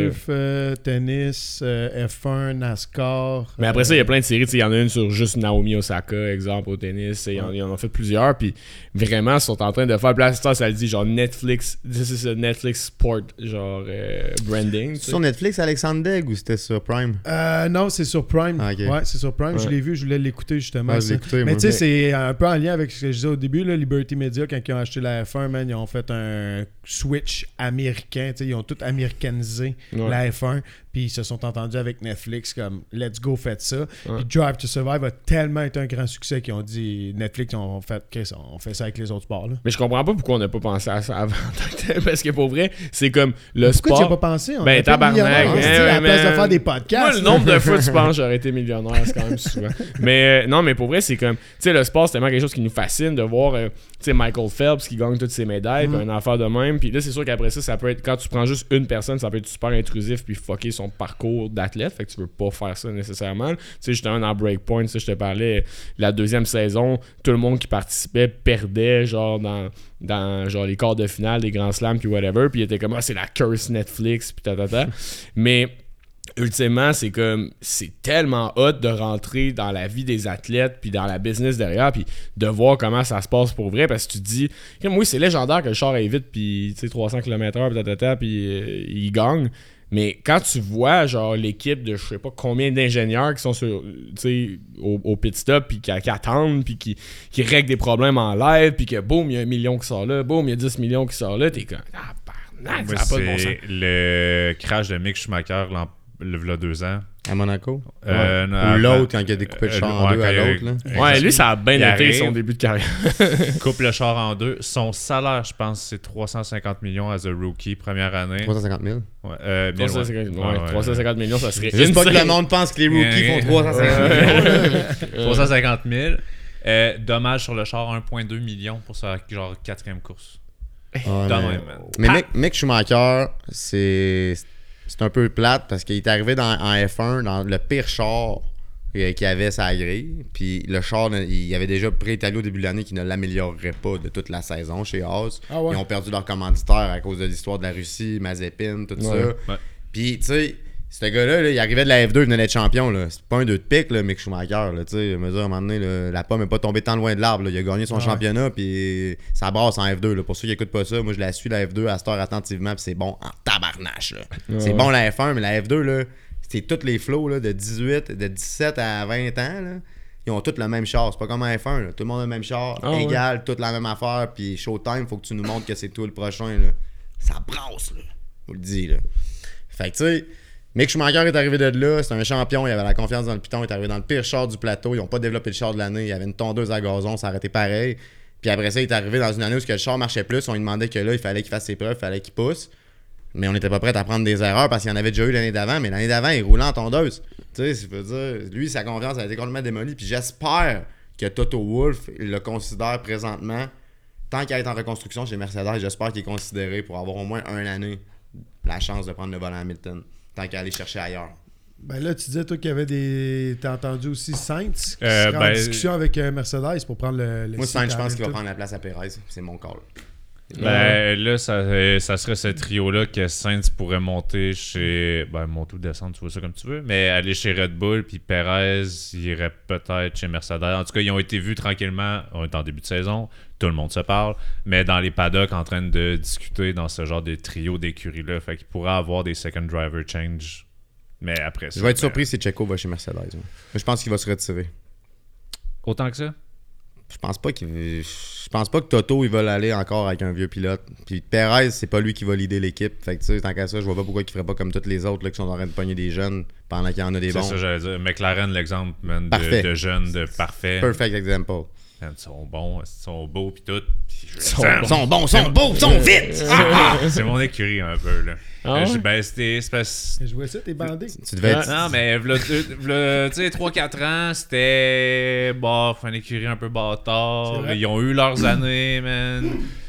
golf, euh, tennis, euh, F1, NASCAR. Mais après euh, ça, il y a plein de séries. Il y en a une sur juste Naomi Osaka, exemple, au tennis. et Ils, en, ils en ont fait plusieurs. Puis vraiment, ils sont en train de faire. Là, ça, ça le dit genre Netflix. This is a Netflix Sport, genre euh, branding. Sur Netflix, Alexandre Degg ou c'était sur Prime? Euh, non, c'est sur Prime. Ah. Ouais, c'est sur Prime. Je Ouais. l'ai vu, je voulais l'écouter justement. Mais tu sais, c'est un peu en lien avec ce que je disais au début. Là, Liberty Media, quand ils ont acheté la F1, man, ils ont fait un switch américain. tu sais, Ils ont tout américanisé Ouais. la F1. Puis ils se sont entendus avec Netflix comme Let's go, faites ça. Puis Drive to Survive a tellement été un grand succès qu'ils ont dit Netflix, on fait, on fait ça avec les autres sports. Là. Mais je comprends pas pourquoi on n'a pas pensé à ça avant. Parce que pour vrai, c'est comme le Pourquoi tu sport. n'y as pas pensé? On Ben, tabarnak, hostie, à la place de faire des podcasts. Moi, le nombre de fois tu penses j'aurais été millionnaire, c'est quand même souvent. Mais euh, non, mais pour vrai, c'est comme. Tu sais, le sport, c'est tellement quelque chose qui nous fascine de voir, euh, tu sais, Michael Phelps qui gagne toutes ses médailles, puis un affaire de même. Puis là, c'est sûr qu'après ça, ça peut être. Quand tu prends juste une personne, ça peut être super intrusif, puis fucker son parcours d'athlète. Fait que tu veux pas faire ça nécessairement. Tu sais, justement, dans Breakpoint, ça, je te parlais, la deuxième saison, tout le monde qui participait perdait, genre, dans. Dans genre les quarts de finale des grands slams puis whatever puis il était comme ah c'est la curse Netflix puis ta ta ta mais ultimement, c'est comme c'est tellement hot de rentrer dans la vie des athlètes puis dans la business derrière puis de voir comment ça se passe pour vrai parce que tu te dis comme oui, c'est légendaire que le char aille vite puis tu sais 300 km/h puis tatata, puis euh, il gagne. Mais quand tu vois genre l'équipe de je sais pas combien d'ingénieurs qui sont sur au, au pit stop puis qui, qui attendent puis qui, qui règlent des problèmes en live puis que boum, il y a un million qui sort là, boum, il y a 10 millions qui sort là, t'es comme ah Moi, ça a pas de bon sens. le crash de Mick Schumacher l'an- le v'là deux ans. À Monaco? Euh, non, Ou l'autre, quand il a découpé le Euh, char en ouais, deux à il a- l'autre, là. Ouais, lui ça a bien Il été arrive. son début de carrière. coupe le char en deux. Son salaire, je pense, c'est 350 millions as a rookie première année. 350 000. Ouais, euh, mille, 350, ouais. ouais, Ouais, ouais. 350 millions, ça serait Juste pas que le monde pense que les rookies font 350 millions. 350 000. Euh, dommage sur le char, 1,2 millions pour sa genre quatrième course. De mais- même, man. Mais Mick, Mick Schumacher, c'est c'est un peu plate parce qu'il est arrivé dans, en F1 dans le pire char euh, qu'il y avait sa grille. Puis le char, il avait déjà préétabli au début de l'année qu'il ne l'améliorerait pas de toute la saison chez Haas. Ah ouais. Ils ont perdu leur commanditaire à cause de l'histoire de la Russie, Mazepin, tout ça. Ouais. Puis, tu sais, ce gars-là, là, il arrivait de la F2, il venait d'être champion. là. C'est pas un 2 de pique, là, Mick Schumacher. Là, tu sais, à un moment donné, là, la pomme n'est pas tombée tant loin de l'arbre. là. Il a gagné son Ouais. championnat, puis ça brasse en F2. là. Pour ceux qui n'écoutent pas ça, moi, je la suis, la F2, à cette heure attentivement, puis c'est bon en tabarnache. là. c'est Ouais. bon la F1, mais la F2, là, c'est tous les flots là, de 18, de 17 à 20 ans. Là. Ils ont tous le même char. C'est pas comme en F1. là. Tout le monde a le même char, Ah ouais. égal, toute la même affaire. Puis Showtime, faut que tu nous montres que c'est toi le prochain. Là. Ça brasse, là. Je vous le dis, là. Fait que, tu sais, Mick Schumacher est arrivé de là. C'est un champion. Il avait la confiance dans le piton. Il est arrivé dans le pire char du plateau. Ils ont pas développé le char de l'année. Il y avait une tondeuse à gazon. Ça a arrêté pareil. Puis après ça, il est arrivé dans une année où le char marchait plus. On lui demandait que là, il fallait qu'il fasse ses preuves, il fallait qu'il pousse. Mais on n'était pas prêt à prendre des erreurs parce qu'il y en avait déjà eu l'année d'avant. Mais l'année d'avant, il roulait en tondeuse. Tu sais, je veux dire, lui, sa confiance a été complètement démolie. Puis j'espère que Toto Wolff il le considère présentement. Tant qu'il est en reconstruction chez Mercedes, j'espère qu'il est considéré pour avoir au moins un année la chance de prendre le volant Hamilton. Tant qu'à aller chercher ailleurs. Ben là, tu disais, toi, qu'il y avait des. T'as entendu aussi Sainz qui Euh, serait en ben, discussion avec euh, Mercedes pour prendre le. le Moi, Sainz, je pense qu'il va prendre la place à Perez. C'est mon call. Ben, là, ça, euh, ça serait ce trio-là que Sainz pourrait monter chez. Ben, monter ou descendre, tu vois ça comme tu veux. Mais aller chez Red Bull, puis Perez irait peut-être chez Mercedes. En tout cas, ils ont été vus tranquillement. On est en début de saison. Tout le monde se parle. Mais dans les paddocks, en train de discuter dans ce genre de trio d'écurie-là. Fait qu'il pourrait avoir des second driver change. Mais après ça. Je vais être ben, surpris si Checo va chez Mercedes. hein. Mais Je pense qu'il va se retirer. Autant que ça? Je pense pas qu'il je pense pas que Toto il va l'aller encore avec un vieux pilote. Puis Perez, c'est pas lui qui va leader l'équipe. Fait que tu sais, tant qu'à ça, je vois pas pourquoi il ferait pas comme tous les autres là, qui sont en train de pogner des jeunes pendant qu'il y en a des C'est bons. ça, j'allais dire. McLaren, l'exemple, man, de, de jeunes, de parfait. Perfect example. Ils sont bons, ils sont beaux, pis tout. Puis je- sont Ils sont bons, ils sont beaux, ils sont vite! Ah, c'est mon écurie un peu, là. Ah Euh, ouais? Ben, c'était. c'est parce- Je vois ça, t'es bandé. Tu devais être. Non, mais, tu sais, 3-4 ans, c'était. Bof, un écurie un peu bâtard. Ils ont eu leurs années, man.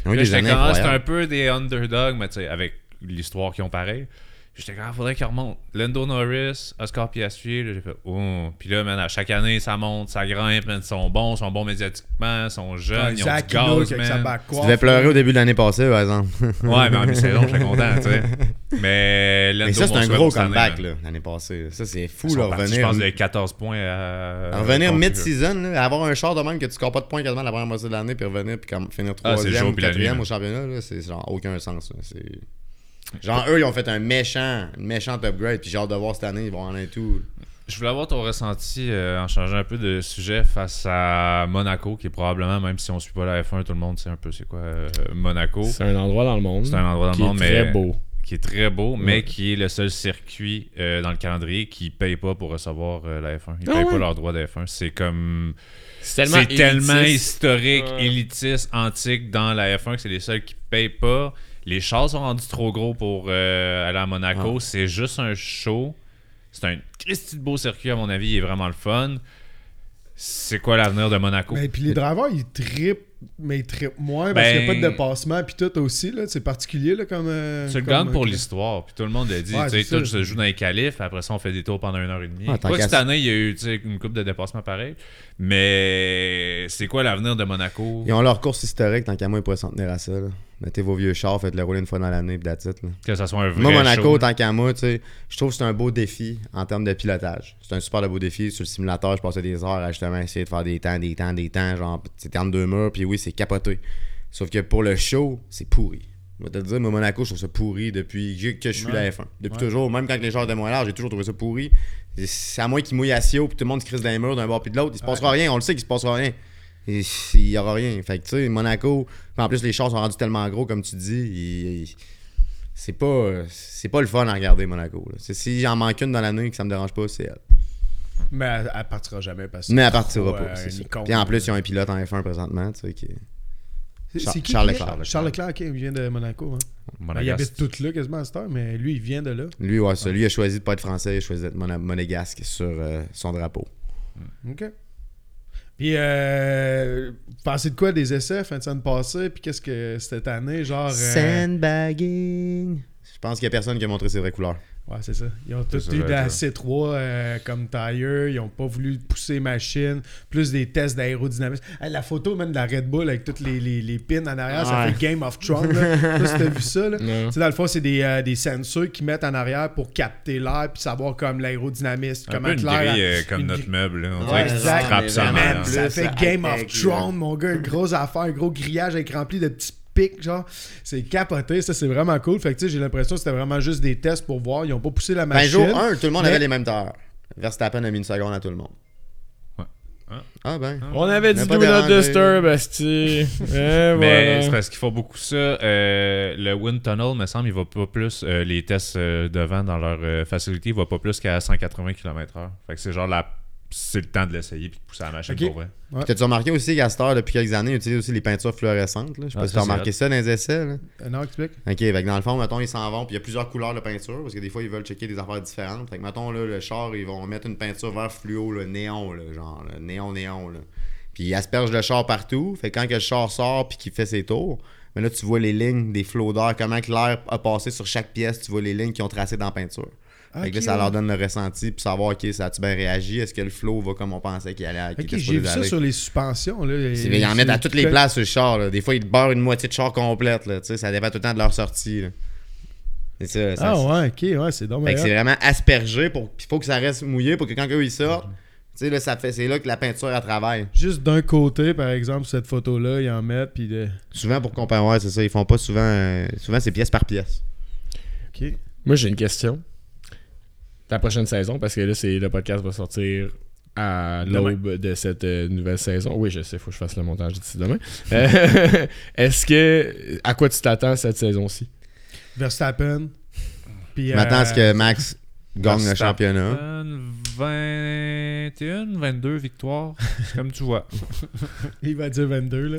Ils ont eu Là, des j'étais années comme, ah, un peu des underdogs, mais tu sais, avec l'histoire qu'ils ont pareil. J'étais comme, il faudrait qu'ils remontent. Lando Norris, Oscar Piastri, là, j'ai fait, oh. Puis là, man, à chaque année, ça monte, ça grimpe, man, ils sont bons, ils sont bons médiatiquement, ils sont jeunes, ils ont du gaz, man. Tu devais pleurer au début de l'année passée, par exemple. Ouais, mais en mi-saison, j'étais content, tu sais. Mais Lando, Mais ça, c'est un gros année, comeback, là, l'année passée. Ça, c'est fou, là, revenir. Je pense de 14 points à. à revenir mid-season, là, avoir un char de même que tu scores pas de points quasiment la première moitié de l'année, puis revenir, puis finir Ah, ou puis la nuit, quatrième là. au championnat, là, c'est genre aucun sens. là. C'est... Genre, eux, ils ont fait un méchant, une méchante upgrade, puis j'ai hâte de voir cette année, ils vont en un tout. Je voulais avoir ton ressenti euh, en changeant un peu de sujet face à Monaco, qui est probablement, même si on suit pas la F1, tout le monde sait un peu c'est quoi euh, Monaco. C'est un endroit dans le monde. C'est un endroit dans qui le monde, est très mais beau. qui est très beau, mais Ouais. qui est le seul circuit euh, dans le calendrier qui paye pas pour recevoir euh, la F1. Ils Ah payent ouais? pas leur droit de F1. C'est comme C'est tellement, historique, Ouais. élitiste, antique dans la F1 que c'est les seuls qui payent pas. Les chars sont rendus trop gros pour euh, aller à Monaco. C'est juste un show. C'est un Christy de beau circuit, à mon avis. Il est vraiment le fun. C'est quoi l'avenir de Monaco? Mais puis les drivers, ils trippent, mais ils trippent moins parce Ben- qu'il n'y a pas de dépassement. Puis tout aussi, là, c'est particulier là, comme. euh, Tu le gagnes pour euh, l'histoire. Puis tout le monde l'a dit. Ouais, tu sais, se joue dans les qualifs. Après ça, on fait des tours pendant une heure et demie. Ah, Quoi cette année, il y a eu une coupe de dépassement pareil. Mais c'est quoi l'avenir de Monaco? Ils ont leur course historique, tant qu'à moi, ils pourraient s'en tenir à ça. Là. Mettez vos vieux chars, faites-le rouler une fois dans l'année, puis that's it, là. Que ça soit un vrai Moi, Monaco, show. tant qu'à moi, tu sais, je trouve que c'est un beau défi en termes de pilotage. C'est un super de beau défi. Sur le simulateur, je passais des heures à justement essayer de faire des temps, des temps, des temps. Genre, c'était entre deux murs, puis oui, c'est capoté. Sauf que pour le show, c'est pourri. Je vais te le dire, moi, Monaco, je trouve ça pourri depuis que je suis Ouais. la F1. Depuis Ouais. toujours, même quand les chars étaient moins larges, j'ai toujours trouvé ça pourri. C'est à moi qui mouille à Sio, puis tout le monde se crise dans les murs d'un bord puis de l'autre. Il se passera rien, on le sait qu'il se passera rien. Il y aura rien. Fait que, tu sais, Monaco, en plus, les chars sont rendus tellement gros, comme tu dis, il- il- c'est pas c'est pas le fun à regarder Monaco. là. Si j'en manque une dans l'année que ça me dérange pas, c'est elle. Mais elle, elle partira jamais parce que. Mais elle partira trop, pas. euh, Puis en plus, ils ont un pilote en F1 présentement, tu sais, qui Char- Charles? Leclerc. Charles Leclerc, qui vient de Monaco. Hein. Ben, il habite tout là quasiment à cette heure, mais lui, il vient de là. lui, ouais, ça, lui a choisi de pas être français, il a choisi d'être monégasque sur euh, son drapeau. OK. Puis, euh, vous pensez de quoi des essais fin de semaine passée? Puis qu'est-ce que cette année, genre. euh, Sandbagging. Je pense qu'il y a personne qui a montré ses vraies couleurs. Ouais, c'est ça. Ils ont tous ça, eu de la j'allais C3 euh, comme tire. Ils ont pas voulu pousser machine. Plus des tests d'aérodynamisme. Hey, la photo même de la Red Bull avec toutes les, les, les pins en arrière, ça Ouais. fait Game of Thrones. Là. Je sais si t'as vu ça. Là. Dans le fond, c'est des, euh, des sensors qui mettent en arrière pour capter l'air puis savoir comme l'aérodynamisme, Un comment peu une l'air- grille euh, comme une notre meuble. là. On Ouais, dirait que tu exact. ça ça fait ça Game of Thrones, mon gars. Une grosse affaire, un gros grillage avec rempli de petits pics, genre. C'est capoté. Ça, c'est vraiment cool. Fait que, tu sais, j'ai l'impression que c'était vraiment juste des tests pour voir. Ils ont pas poussé la Ben, machine. jour 1, tout le monde mais- avait les mêmes tailleurs. Verstappen a mis une seconde à tout le monde. Ouais. Ah. Ah ben. On avait dit Mais Do Not. Disturb, asti. Mais voilà. c'est parce qu'ils font beaucoup ça. Euh, le Wind Tunnel, me semble, il va pas plus. euh, les tests euh, devant dans leur euh, facilité, il va pas plus qu'à 180 km/h. Fait que c'est genre la c'est le temps de l'essayer puis de pousser la machine pour vrai. Ouais. T'as-tu remarqué aussi qu'Astor, depuis quelques années, il utilise aussi les peintures fluorescentes. Là? Je sais Ah, pas si ça, t'as remarqué ça dans les essais. Là. Euh, non, explique. Ok, fait que dans le fond, mettons, ils s'en vont, puis il y a plusieurs couleurs de peinture, parce que des fois, ils veulent checker des affaires différentes. Fait que, mettons, là, le char, ils vont mettre une peinture vert fluo, le néon, là, genre, là, néon, néon, là. Puis ils aspergent le char partout. Fait que quand que le char sort, puis qu'il fait ses tours, mais là, tu vois les lignes des flots d'air, comment que l'air a passé sur chaque pièce, tu vois les lignes qui ont tracé dans la peinture. Fait que là, ça leur donne le ressenti, puis savoir, ok, ça a-tu bien réagi, est-ce que le flow va comme on pensait qu'il allait. était j'ai vu ça sur les suspensions. Là, Ils en mettent à toutes les places sur le char. Là. Des fois, ils te beurrent une moitié de char complète. Là. Tu sais, Ça dépend tout le temps de leur sortie. là. Ça. ça- Ah ouais, ok, ouais, c'est dommage. Fait que c'est vraiment aspergé. Pour... Il faut que ça reste mouillé pour que quand eux ils sortent, tu sais, là, ça fait... c'est là que la peinture elle travaille. Juste d'un côté, par exemple, cette photo-là, ils en mettent, puis de... Souvent pour comparer, ouais, c'est ça. Ils font pas souvent. euh, Souvent, c'est pièce par pièce. Ok. Moi, j'ai une question. La prochaine saison, parce que là, c'est le podcast va sortir à l'aube de cette euh, nouvelle saison. Oui, je sais, faut que je fasse le montage d'ici demain. Euh, Est-ce que. À quoi tu t'attends cette saison-ci? Verstappen. Puis, Maintenant, euh, est-ce que Max gagne le championnat 21, 22 victoires, comme tu vois. Il va dire 22, là.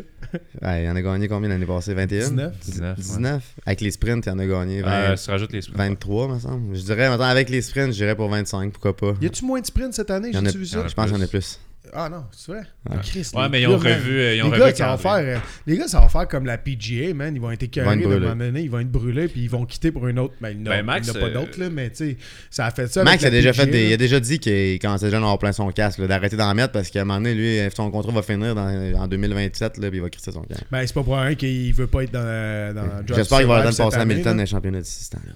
Ouais, il en a gagné combien l'année passée? 21 19. 19. 19. Avec les sprints, il en a gagné 20 Euh, si tu rajoutes les sprints. 23, me semble. Je dirais, maintenant, avec les sprints, je dirais pour 25, pourquoi pas. Y a-tu moins de sprints cette année? Il y en a- J'ai-tu vu ça? Je pense qu'il y en a plus. Ah non, c'est vrai? Ouais. Christ, Ouais, les mais ils ont gars, revu, ils ont les revu gars, ça va faire, euh, les gars, ça va faire comme la PGA, man. Ils vont être écœurés vont être à un brûlés. moment donné. Ils vont être brûlés, puis ils vont quitter pour une autre. Ben, n'y Ben, Max, il y en a pas euh, d'autres, là, mais tu sais, ça a fait ça. Max avec a la déjà, PGA, fait des- il a là. déjà dit qu'il commençait déjà à avoir plein son casque, là, d'arrêter d'en mettre parce qu'à un moment donné, lui, son contrat va finir dans- en 2027, là, puis il va crisser son camp. Ben, c'est pas pour rien qu'il veut pas être dans, dans J'espère qu'il va avoir le temps de Survive passer à Hamilton dans là. les championnats d'ici ce temps-là.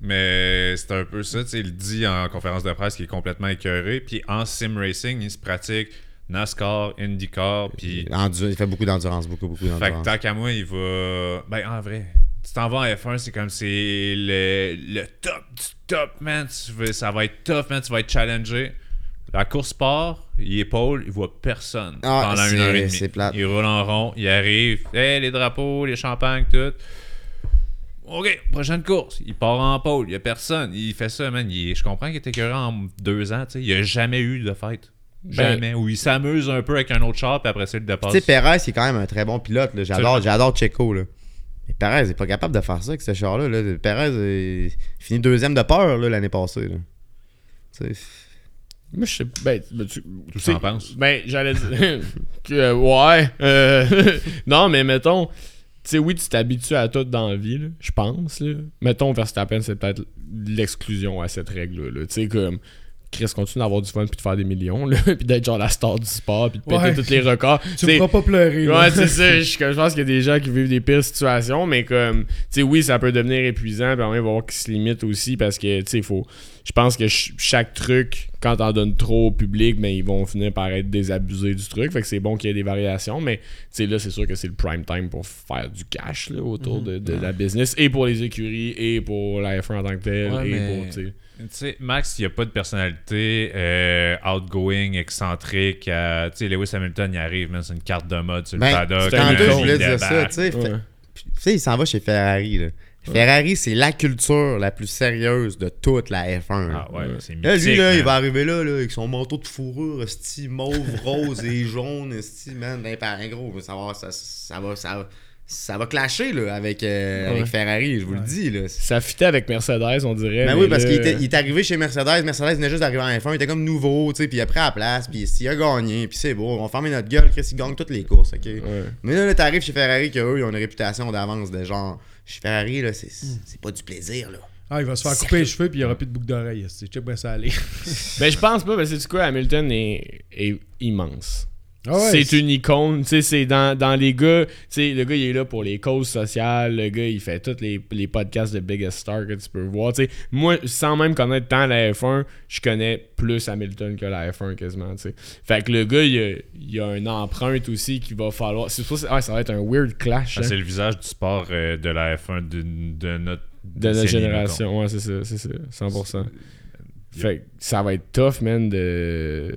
Mais c'est un peu ça, tu sais, il dit en conférence de presse qu'il est complètement écœuré. Puis en sim racing, il se pratique NASCAR, IndyCar, puis... Il fait beaucoup d'endurance, beaucoup, beaucoup Fait que d'endurance. tant qu'à moi, il va... Ben, en vrai, tu t'en vas en F1, c'est comme c'est le, le top du top, man. Tu veux- ça va être tough, man. Tu vas être challengé. La course part, il épaule, il voit personne Ah, pendant une heure et demie. Il roule en rond, il arrive, hey, les drapeaux, les champagnes, tout. OK, prochaine course. Il part en pôle, il y a personne. Il fait ça, man. Il est- je comprends qu'il était écœuré en deux ans, tu sais. Il a jamais eu de fête. Jamais. Où il s'amuse un peu avec un autre char, puis après ça, il le dépasse. Tu sais, Perez, c'est quand même un très bon pilote. là. J'adore, j'adore Checo. Là. Mais Perez n'est pas capable de faire ça avec ce char-là. là. Perez il finit deuxième de peur là, l'année passée. là. Tu sais, Moi, je sais. Ben, ben, tu Tout tu sais, s'en pense. Ben, j'allais dire. que, ouais. euh, non, mais mettons. Tu sais, oui, tu t'habitues à tout dans la vie, je pense. Mettons, Verstappen, c'est peut-être l'exclusion à cette règle-là. là. Tu sais, comme. Chris continue d'avoir du fun puis de faire des millions, là, puis d'être genre la star du sport, puis de péter Ouais. tous les records. Tu Tu me sais, feras pas pleurer. là. Ouais, c'est ça. Je, je pense qu'il y a des gens qui vivent des pires situations, mais comme, tu sais, oui, ça peut devenir épuisant, puis en même, il va y avoir qui se limite aussi parce que, tu sais, il faut. Je pense que ch- chaque truc, quand t'en donnes trop au public, ben, ils vont finir par être désabusés du truc. Fait que c'est bon qu'il y ait des variations, mais, tu sais, là, c'est sûr que c'est le prime time pour faire du cash, là, autour de, de la business, et pour les écuries, et pour la F1 en tant que tel, Ouais, et mais- pour, tu sais. Max, il a pas de personnalité euh, outgoing, excentrique. euh, tu sais, Lewis Hamilton, il arrive, man, c'est une carte de mode sur le Ben, paddock. il icône. Tantôt, je voulais dire ça. Tu sais, Ouais. fait- tu sais, il s'en va chez Ferrari. Là. Ferrari, c'est la culture la plus sérieuse de toute la F1. là. Ah ouais, c'est mythique. Là, lui, là, il va arriver là, là, avec son manteau de fourrure, mauve, rose et jaune, esti, man, ben, par un gros, ça va, ça, ça va, ça, va- ça va clasher, là, avec, euh, avec. Ferrari, je vous le dis, là. Ça fitait avec Mercedes, on dirait. Ben mais oui, parce là- qu'il était, il est arrivé chez Mercedes. Mercedes venait juste d'arriver en F1. Il était comme nouveau, tu sais. Puis il a pris la place. Puis il a gagné. Puis c'est beau. On va fermer notre gueule. Chris, il gagne toutes les courses, ok? Ouais. Mais là, là t'arrives chez Ferrari, qu'eux, ils ont une réputation d'avance de genre. Chez Ferrari, là, c'est c'est pas du plaisir, là. Ah, il va se faire couper les cheveux, puis il n'y aura plus de boucle d'oreille. C'est check bien ça aller. Ben, je pense pas, parce que tu quoi, Hamilton est, est immense. Ah ouais, c'est une icône, tu sais, c'est dans, dans les gars, tu sais, le gars il est là pour les causes sociales, le gars il fait tous les, les podcasts de Biggest Star que tu peux voir, tu sais. Moi, sans même connaître tant la F1, je connais plus Hamilton que la F1 quasiment, tu sais. Fait que le gars, il a, il a une empreinte aussi qu'il va falloir, c'est pour ça, ouais, ça va être un weird clash, Ah, hein, c'est le visage du sport euh, de la F1 de, de notre de notre génération, ouais, c'est ça, c'est ça, 100%. Fait que ça va être tough, man, de...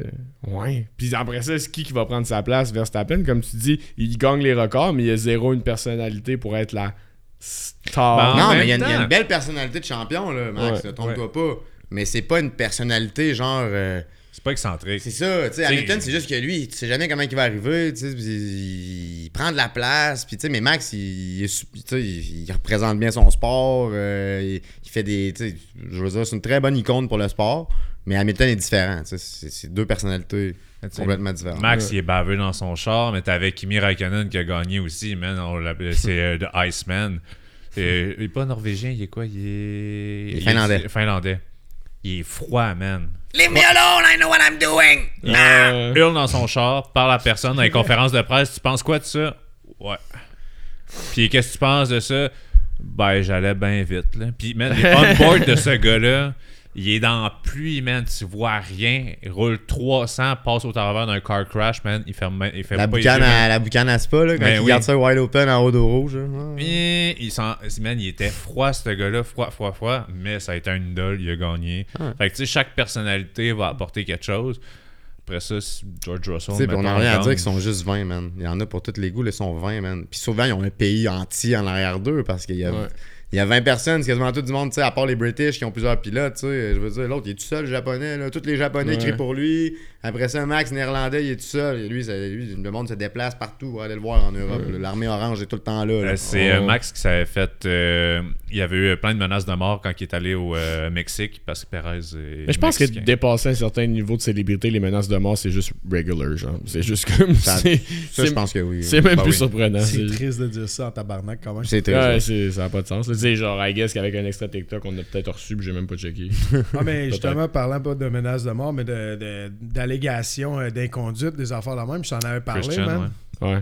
Ouais. Puis après ça, c'est qui qui va prendre sa place? Verstappen, comme tu dis, il gagne les records, mais il a zéro une personnalité pour être la star. Ben, En non, mais il y, a une- il y a une belle personnalité de champion, là, Max. Ouais, Trompe-toi pas. Mais c'est pas une personnalité genre. euh, C'est pas excentrique. C'est ça, tu sais, Hamilton, c'est juste que lui, tu sais jamais comment il va arriver, tu sais, il, il prend de la place, puis tu sais, mais Max, il, il est représente bien son sport, euh, il, il fait des, tu sais, je veux dire, c'est une très bonne icône pour le sport, mais Hamilton est différent, tu sais, c'est deux personnalités complètement différentes. Max, il est baveux dans son char, mais t'avais Kimi Raikkonen qui a gagné aussi, man. C'est euh, The Iceman. Et, il est pas norvégien, il est quoi? Il est. Il est finlandais. finlandais. Il est froid, man. Leave me alone, I know what I'm doing! Euh, Hurle dans son char, parle à personne dans les conférences de presse. Tu penses quoi de ça? Ouais. Puis qu'est-ce que tu penses de ça? Ben, j'allais bien vite, là. Puis, man, les on-board de ce gars-là, il est dans la pluie, man. Tu vois rien. Il roule 300, passe au travers d'un car crash, man. Il fait, il fait La pas les boucane, yeux, à, la boucane à Spa, là, quand Ben il oui. garde ça wide open en haut de rouge. Mais il, s'en- man, il était froid, ce gars-là, froid, froid, froid, mais ça a été un idole, il a gagné. Ah. Fait que, tu sais, chaque personnalité va apporter quelque chose. Après ça, si George Russell. Tu sais, on n'a rien à dire qu'ils sont juste 20, man. Il y en a pour tous les goûts, ils sont 20, man. Puis souvent, ils ont un pays entier en arrière d'eux parce qu'il y a, Ouais. Il y a 20 personnes, c'est quasiment tout du monde, tu sais, à part les British qui ont plusieurs pilotes, tu sais. Je veux dire, l'autre, il est tout seul, le japonais, là. Tous les japonais Ouais. crient pour lui. Après ça, Max, néerlandais, il est tout seul. Et lui, ça- lui, le monde se déplace partout pour aller le voir en Europe. là. L'armée orange est tout le temps là. là. Euh, c'est euh, Oh. Max qui s'avait fait. euh, il y avait eu plein de menaces de mort quand il est allé au euh, Mexique parce que Perez est. Mais je pense que mexicain. dépasser un certain niveau de célébrité, les menaces de mort, c'est juste regular, genre. C'est juste comme. Ça- c'est- Ça, je pense que oui. C'est même Bah plus oui. surprenant. C'est triste de dire ça en tabarnak quand même. C'est très Ouais, c'est- ça n'a pas de sens. Tu sais, genre, I guess qu'avec un extra TikTok, on a peut-être reçu, puis j'ai même pas checké. Ah, mais justement, parlant pas de menaces de mort, mais de- d'allégations euh, d'inconduite, des affaires de même, je t'en avais parlé, Christian, man. ouais. Ouais.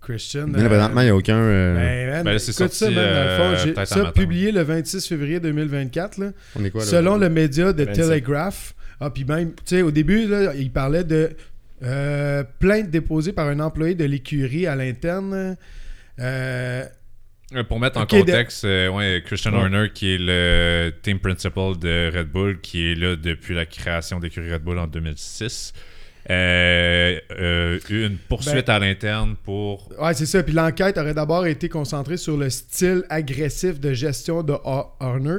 Christian. Mais là, euh, présentement, il n'y a aucun. euh, ben, man, Ben c'est écoute ça, sorti, man, dans le fond, j'ai- ça publié le 26 février 2024, là. on est quoi, là? Selon le média de 27. Telegraph, ah, puis même, tu sais, au début, là, il parlait de euh, plainte déposée par un employé de l'écurie à l'interne. Euh, Pour mettre en de- contexte, euh, ouais, Christian Ouais. Horner, qui est le team principal de Red Bull, qui est là depuis la création d'écurie Red Bull en 2006, euh, euh, eu une poursuite Ben- à l'interne pour. Ouais, c'est ça. Puis l'enquête aurait d'abord été concentrée sur le style agressif de gestion de Ho- Horner,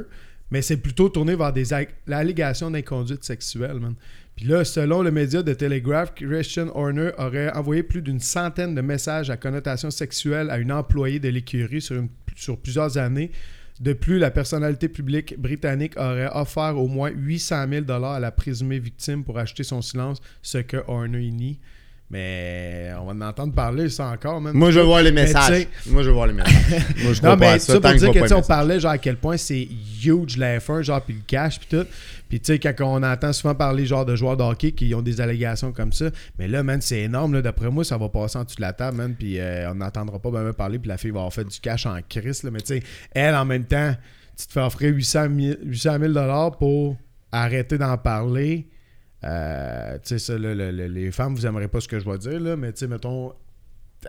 mais c'est plutôt tourné vers des ag- l'allégation d'inconduite sexuelle, man. Selon le média de Telegraph, Christian Horner aurait envoyé plus d'une centaine de messages à connotation sexuelle à une employée de l'écurie sur, plusieurs années. De plus, la personnalité publique britannique aurait offert au moins 800 000 à la présumée victime pour acheter son silence, ce que Horner nie. Mais on va en entendre parler, ça encore, man. Moi, je veux voir les messages. Moi, je veux voir les messages. Moi, je Non, mais ça. ça pour que dire que, pas tu sais, les on parlait genre à quel point c'est huge la F1, genre, puis le cash, puis tout. Puis, tu sais, quand on entend souvent parler genre de joueurs de hockey qui ont des allégations comme ça, mais là, man, c'est énorme, là. D'après moi, ça va passer en dessous de la table, man, puis euh, on n'entendra pas même parler, puis la fille va avoir fait du cash en crise, là. Mais, tu sais, elle, en même temps, tu te fais offrir 800 000, 800 000 pour arrêter d'en parler. Euh, tu sais, ça, là, le- le- les femmes, vous aimerez pas ce que je vais dire, là, mais, tu sais, mettons. euh,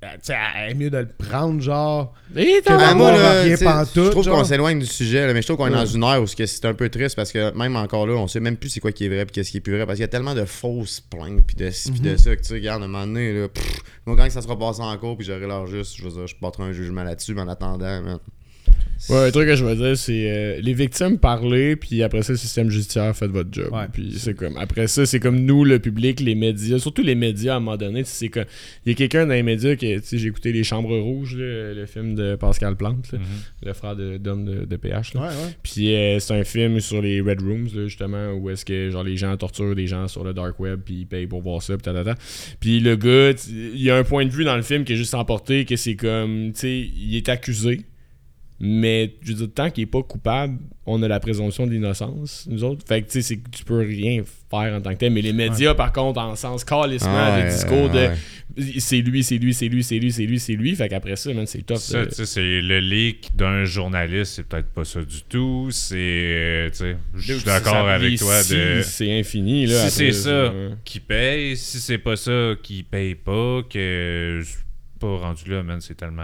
Tu sais, elle est mieux de le prendre, genre. Et Que moi, là, pantoute, je trouve qu'on s'éloigne du sujet, là, mais je trouve qu'on est dans une ère où c'est que c'est un peu triste parce que même encore là, on sait même plus c'est quoi qui est vrai et qu'est-ce qui est plus vrai parce qu'il y a tellement de fausses plaintes puis de ci puis Mhm. de ça que tu sais, regarde, à un moment donné, là, pff, moi quand ça sera passé en cours puis j'aurai l'heure juste, je veux dire, je porterai un jugement là-dessus, mais en attendant, man, Ouais, un truc que je veux dire, c'est euh, les victimes parler, puis après ça, le système judiciaire fait votre job. Ouais. Puis c'est comme, après ça, c'est comme nous, le public, les médias, surtout les médias à un moment donné, c'est comme, il y a quelqu'un dans les médias qui, tu sais, j'ai écouté Les Chambres Rouges, là, le film de Pascal Plante, là, Mhm. le frère de- d'homme de, de PH. là. Ouais, ouais. Puis euh, c'est un film sur les Red Rooms, là, justement, où est-ce que genre les gens torturent des gens sur le dark web, puis ils payent pour voir ça, puis tatata. Puis le gars, il y a un point de vue dans le film qui est juste emporté, que c'est comme, tu sais, il est accusé, mais je veux dire, tant qu'il est pas coupable, on a la présomption d'innocence, nous autres. Fait que, tu sais, c'est que tu peux rien faire en tant que tel. Mais les médias, par contre, en sens calissement, Ah le ouais, discours ouais. de c'est lui, c'est lui, c'est lui, c'est lui, c'est lui, c'est lui. Fait qu'après ça, c'est tough. Ça, de- sais, c'est le leak d'un journaliste, c'est peut-être pas ça du tout. C'est, euh, tu sais, je suis d'accord avec toi si de. C'est infini, là. si c'est ça qui paye, si c'est pas ça qui paye pas, que je pas rendu là, man, c'est tellement.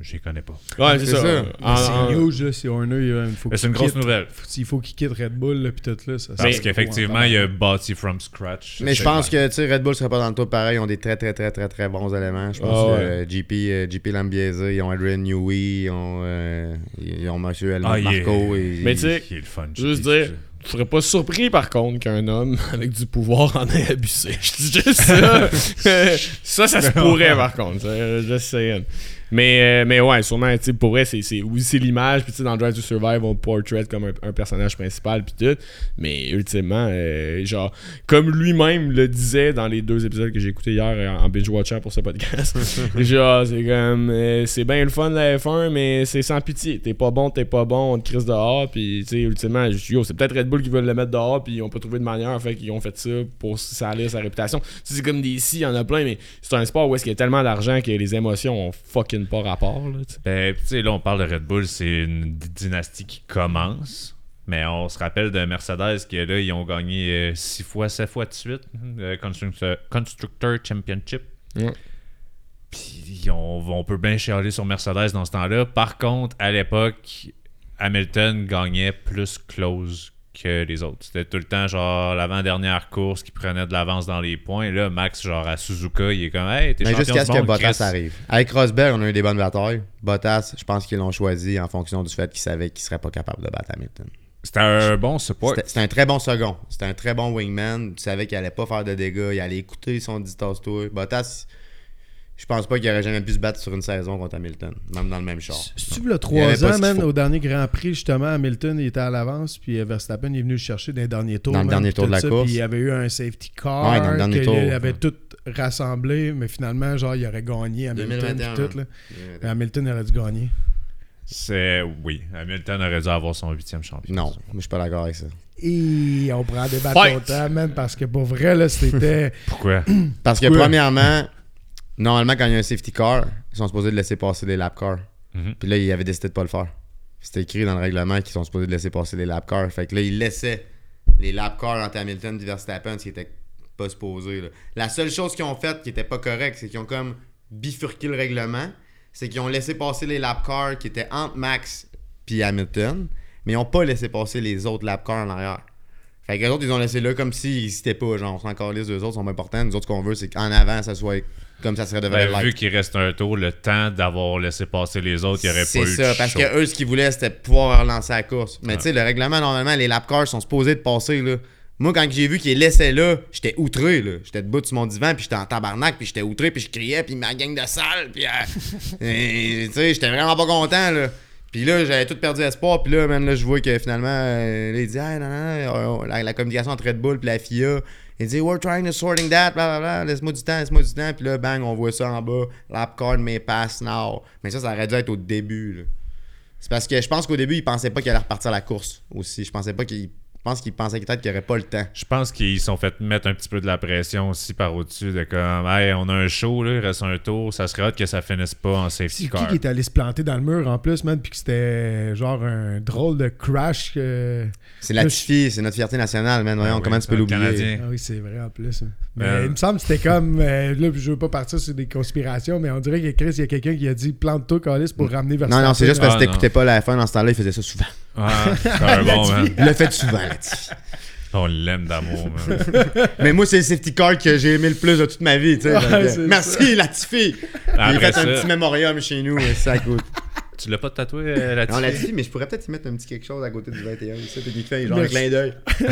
Je les connais pas. Ouais, c'est ça. c'est huge, là, c'est Horner. Une grosse quitte- nouvelle. faut- Il faut qu'il quitte Red Bull, là, puis tout là. Ça, Parce qu'effectivement, il a bâti from scratch. Mais je pense que tu sais, Red Bull serait pas dans le top pareil. Ils ont des très, très, très, très, très bons éléments. Je pense Ah que ouais. euh, JP, euh, JP Lambiese, ils ont Adrian Newey, ils ont, euh, ils ont Monsieur Ah, Marco. et- Mais tu sais, Il est le fun. Juste dire, Je serais pas surpris par contre qu'un homme avec du pouvoir en ait abusé. Je dis juste ça. ça, ça se pourrait par contre. Just saying. Mais, euh, mais ouais, sûrement, tu pour vrai, c'est, c'est, oui, c'est l'image. Puis tu sais, dans Drive to Survive, on portrait comme un, un personnage principal. Puis tout. Mais ultimement, euh, genre, comme lui-même le disait dans les deux épisodes que j'ai écoutés hier euh, en binge-watching pour ce podcast, genre, c'est comme, euh, c'est bien le fun la F1, mais c'est sans pitié. T'es pas bon, t'es pas bon, on te crise dehors. Puis tu sais, ultimement, yo, c'est peut-être Red Bull qui veulent le mettre dehors. Puis ils ont pas trouvé de manière. Fait qu'ils ont fait ça pour salir sa réputation. C'est comme des il y en a plein, mais c'est un sport où est-ce qu'il y a tellement d'argent que les émotions ont fucking pas rapport. Là. Ben, là, on parle de Red Bull, c'est une dynastie qui commence. Mais on se rappelle de Mercedes que là, ils ont gagné 6 fois, 7 fois de suite le Constructor, Constructor Championship. Puis on, on peut bien chialer sur Mercedes dans ce temps-là. Par contre, à l'époque, Hamilton gagnait plus close que les autres. C'était tout le temps genre l'avant-dernière course qui prenait de l'avance dans les points. Là, Max, genre à Suzuka, il est comme Hey, t'es Mais jusqu'à ce que Bottas Chris. arrive. Avec Rosberg, on a eu des bonnes batailles. Bottas, je pense qu'ils l'ont choisi en fonction du fait qu'ils savaient qu'il serait pas capable de battre Hamilton. C'était un bon support. C'était c'était un très bon second. C'était un très bon wingman. Tu savais qu'il allait pas faire de dégâts. Il allait écouter son distance tour. Bottas, je pense pas qu'il aurait jamais pu se battre sur une saison contre Hamilton, même dans le même char. Si tu veux, le Il y avait 3 pas ans, man, au dernier Grand Prix, justement, Hamilton il était à l'avance, puis euh, Verstappen il est venu le chercher dans les derniers tours. Dans le dernier tour de la ça, course. Puis il y avait eu un safety car, Ouais, dans le dernier tour. il avait tout rassemblé, mais finalement, genre, il aurait gagné Hamilton. 2021, puis tout, là. Mais Hamilton aurait dû gagner. C'est oui. Hamilton aurait dû avoir son huitième champion. Non, moi je suis pas d'accord avec ça. Et on prend des Fight! autant, man, parce que pour vrai, là, c'était. Pourquoi? Parce que Pourquoi? premièrement, normalement quand il y a un safety car, ils sont supposés de laisser passer les lap cars. Mhm. Puis là, ils avaient décidé de pas le faire. C'était écrit dans le règlement qu'ils sont supposés de laisser passer les lap cars. Fait que là, ils laissaient les lap cars entre Hamilton et Verstappen, ce qui était pas supposé. là. La seule chose qu'ils ont faite qui était pas correcte, c'est qu'ils ont comme bifurqué le règlement. C'est qu'ils ont laissé passer les lap cars qui étaient entre Max puis Hamilton, mais ils ont pas laissé passer les autres lap cars en arrière. Fait que les autres, ils ont laissé là comme s'ils n'étaient pas. Genre, on s'en encore les deux autres sont pas importants. Nous autres, ce qu'on veut, c'est qu'en avant, ça soit comme ça serait devant Ben. Vu qu'il reste un tour, le temps d'avoir laissé passer les autres, il n'y aurait pas C'est eu ça, de parce show. que eux, ce qu'ils voulaient, c'était pouvoir relancer la course. Mais tu sais, le règlement, normalement, les lap cars sont supposés de passer, là. Moi, quand j'ai vu qu'ils laissaient là, j'étais outré, là. J'étais debout sur mon divan, puis j'étais en tabarnak, puis j'étais outré, puis je criais, puis ma gang de salle, puis... euh, tu sais, j'étais vraiment pas content, là. Puis là, j'avais tout perdu espoir, puis là, même là, je vois que finalement, euh, là, il dit, ah, non, la, communication entre Red Bull puis la FIA, il dit, we're trying to sorting that, blablabla, laisse-moi du temps, laisse-moi du temps, puis là, bang, on voit ça en bas, lap card may pass now. Mais ça, ça aurait dû être au début, là. C'est parce que je pense qu'au début, il pensait pas qu'il allait repartir la course aussi. Je pensais pas qu'il. Je pense qu'il pensait peut-être qu'il aurait pas le temps. Je pense qu'ils se sont fait mettre un petit peu de la pression aussi par au-dessus de comme Hey, on a un show, là, il reste un tour, ça serait hâte que ça finisse pas en C'est safety qui car. qui est allé se planter dans le mur en plus, man, puis que c'était genre un drôle de crash. que- C'est Latifi, c'est notre fierté nationale, man. Voyons, Ah oui, comment tu peux c'est l'oublier? Canadien. Ah oui, c'est vrai en plus. Mais Euh. il me semble que c'était comme. euh, là, je veux pas partir sur des conspirations, mais on dirait que Chris, il y a quelqu'un qui a dit plante-toi, Calis, pour ramener vers Non, non, c'est juste parce que Ah, t'écoutais pas la fin dans ce temps-là, il faisait ça souvent. Ah, c'est un bon, man. Il l'a fait souvent, Latifi. On l'aime d'amour, man. Mais moi, c'est le safety car que j'ai aimé le plus de toute ma vie, tu sais. Ouais, Donc, euh, Merci, Latifi! Il a fait un petit mémorium chez nous, et ça coûte. tu l'as pas tatoué euh, là-dessus? Non, Latifi, mais je pourrais peut-être y mettre un petit quelque chose à côté du 21, ça, puis qui fait genre un clin d'œil.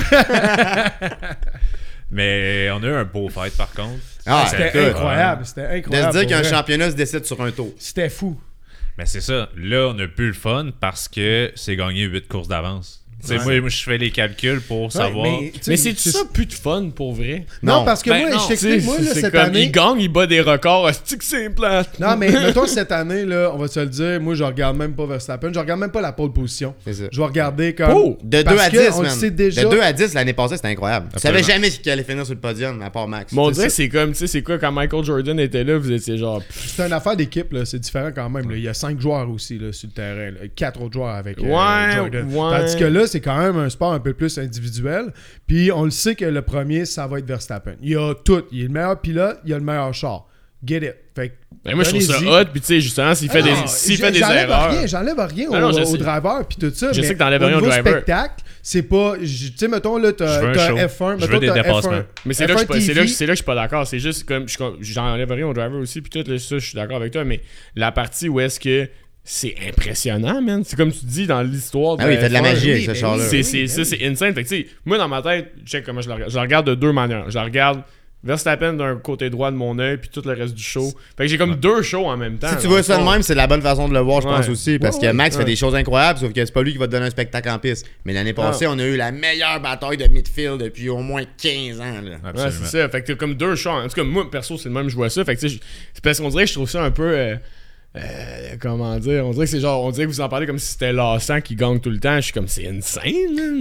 Mais on a eu un beau fight par contre. Ah, C'était incroyable. C'était De incroyable. se dire qu'un championnat se décide sur un tour. C'était fou. Mais c'est ça. Là, on a plus le fun parce que c'est gagné 8 courses d'avance. Tu sais, Ouais. moi, moi, je fais les calculs pour savoir. mais, c'est ça plus de fun pour vrai? Non, Non. parce que Ben moi, non, je t'explique, moi, là, c'est cette comme année. il gagne, il bat des records. C'est que c'est plate. Non, mais mettons cette année, là, on va se le dire, moi, je regarde même pas Verstappen. Je regarde même pas la pole position. Je vais regarder comme. Oh! De 2 Parce à que 10, on le man. sait déjà. De 2 à 10, l'année passée, c'était incroyable. Tu savais jamais qui allait finir sur le podium, à part Max. Mais on C'est comme, tu sais, c'est quoi quand Michael Jordan était là, vous étiez genre. C'est une affaire d'équipe, là. C'est différent quand même. là. Il y a cinq joueurs aussi là, sur le terrain. là. Quatre autres joueurs avec euh, Ouais, Jordan. ouais. Tandis que là, c'est quand même un sport un peu plus individuel. Puis on le sait que le premier, ça va être Verstappen. Il y a tout. Il est le meilleur pilote, il a le meilleur char. Get it. Fait que Ben, moi, je trouve ça hot, puis tu sais, justement, s'il fait Ah des, s'il fait des j'enlève erreurs. Rien, j'enlève rien Non, au, driver puis tout ça. Je mais sais que t'enlèves rien au driver. spectacle, c'est pas. Tu sais, mettons, là, t'as veux un t'as show. F1. Je mettons, veux des dépassements. F1. Mais c'est là, que je suis pas- c'est là, c'est là que je suis pas d'accord. C'est juste comme- j'enlève rien au driver aussi, puis tout, là, ça, je suis d'accord avec toi, mais la partie où est-ce que c'est impressionnant, man. C'est comme tu dis dans l'histoire Ah oui, il fait de la F1, magie avec oui, ce ben char-là. c'est, oui, c'est, ben ça, oui. c'est insane. Fait que, tu sais, moi, dans ma tête, check comment je la regarde. Je la regarde de deux manières. Je la regarde Verstappen d'un côté droit de mon œil, puis tout le reste du show. Fait que j'ai comme deux shows en même temps. Si tu vois ça de même, c'est la bonne façon de le voir, je pense aussi. Parce Ouais, que ouais, Max fait des choses incroyables, sauf que c'est pas lui qui va te donner un spectacle en piste. Mais l'année passée, Ah. on a eu la meilleure bataille de midfield depuis au moins 15 ans. Là. Ouais, c'est ça. Fait que t'as comme deux shows. En tout cas, moi, perso, c'est le même, je vois ça. Fait que, tu sais, je- c'est parce qu'on dirait que je trouve ça un peu. euh, euh, comment dire? On dirait que c'est genre. On dirait que vous en parlez comme si c'était lassant qui gagne tout le temps. Je suis comme, c'est insane.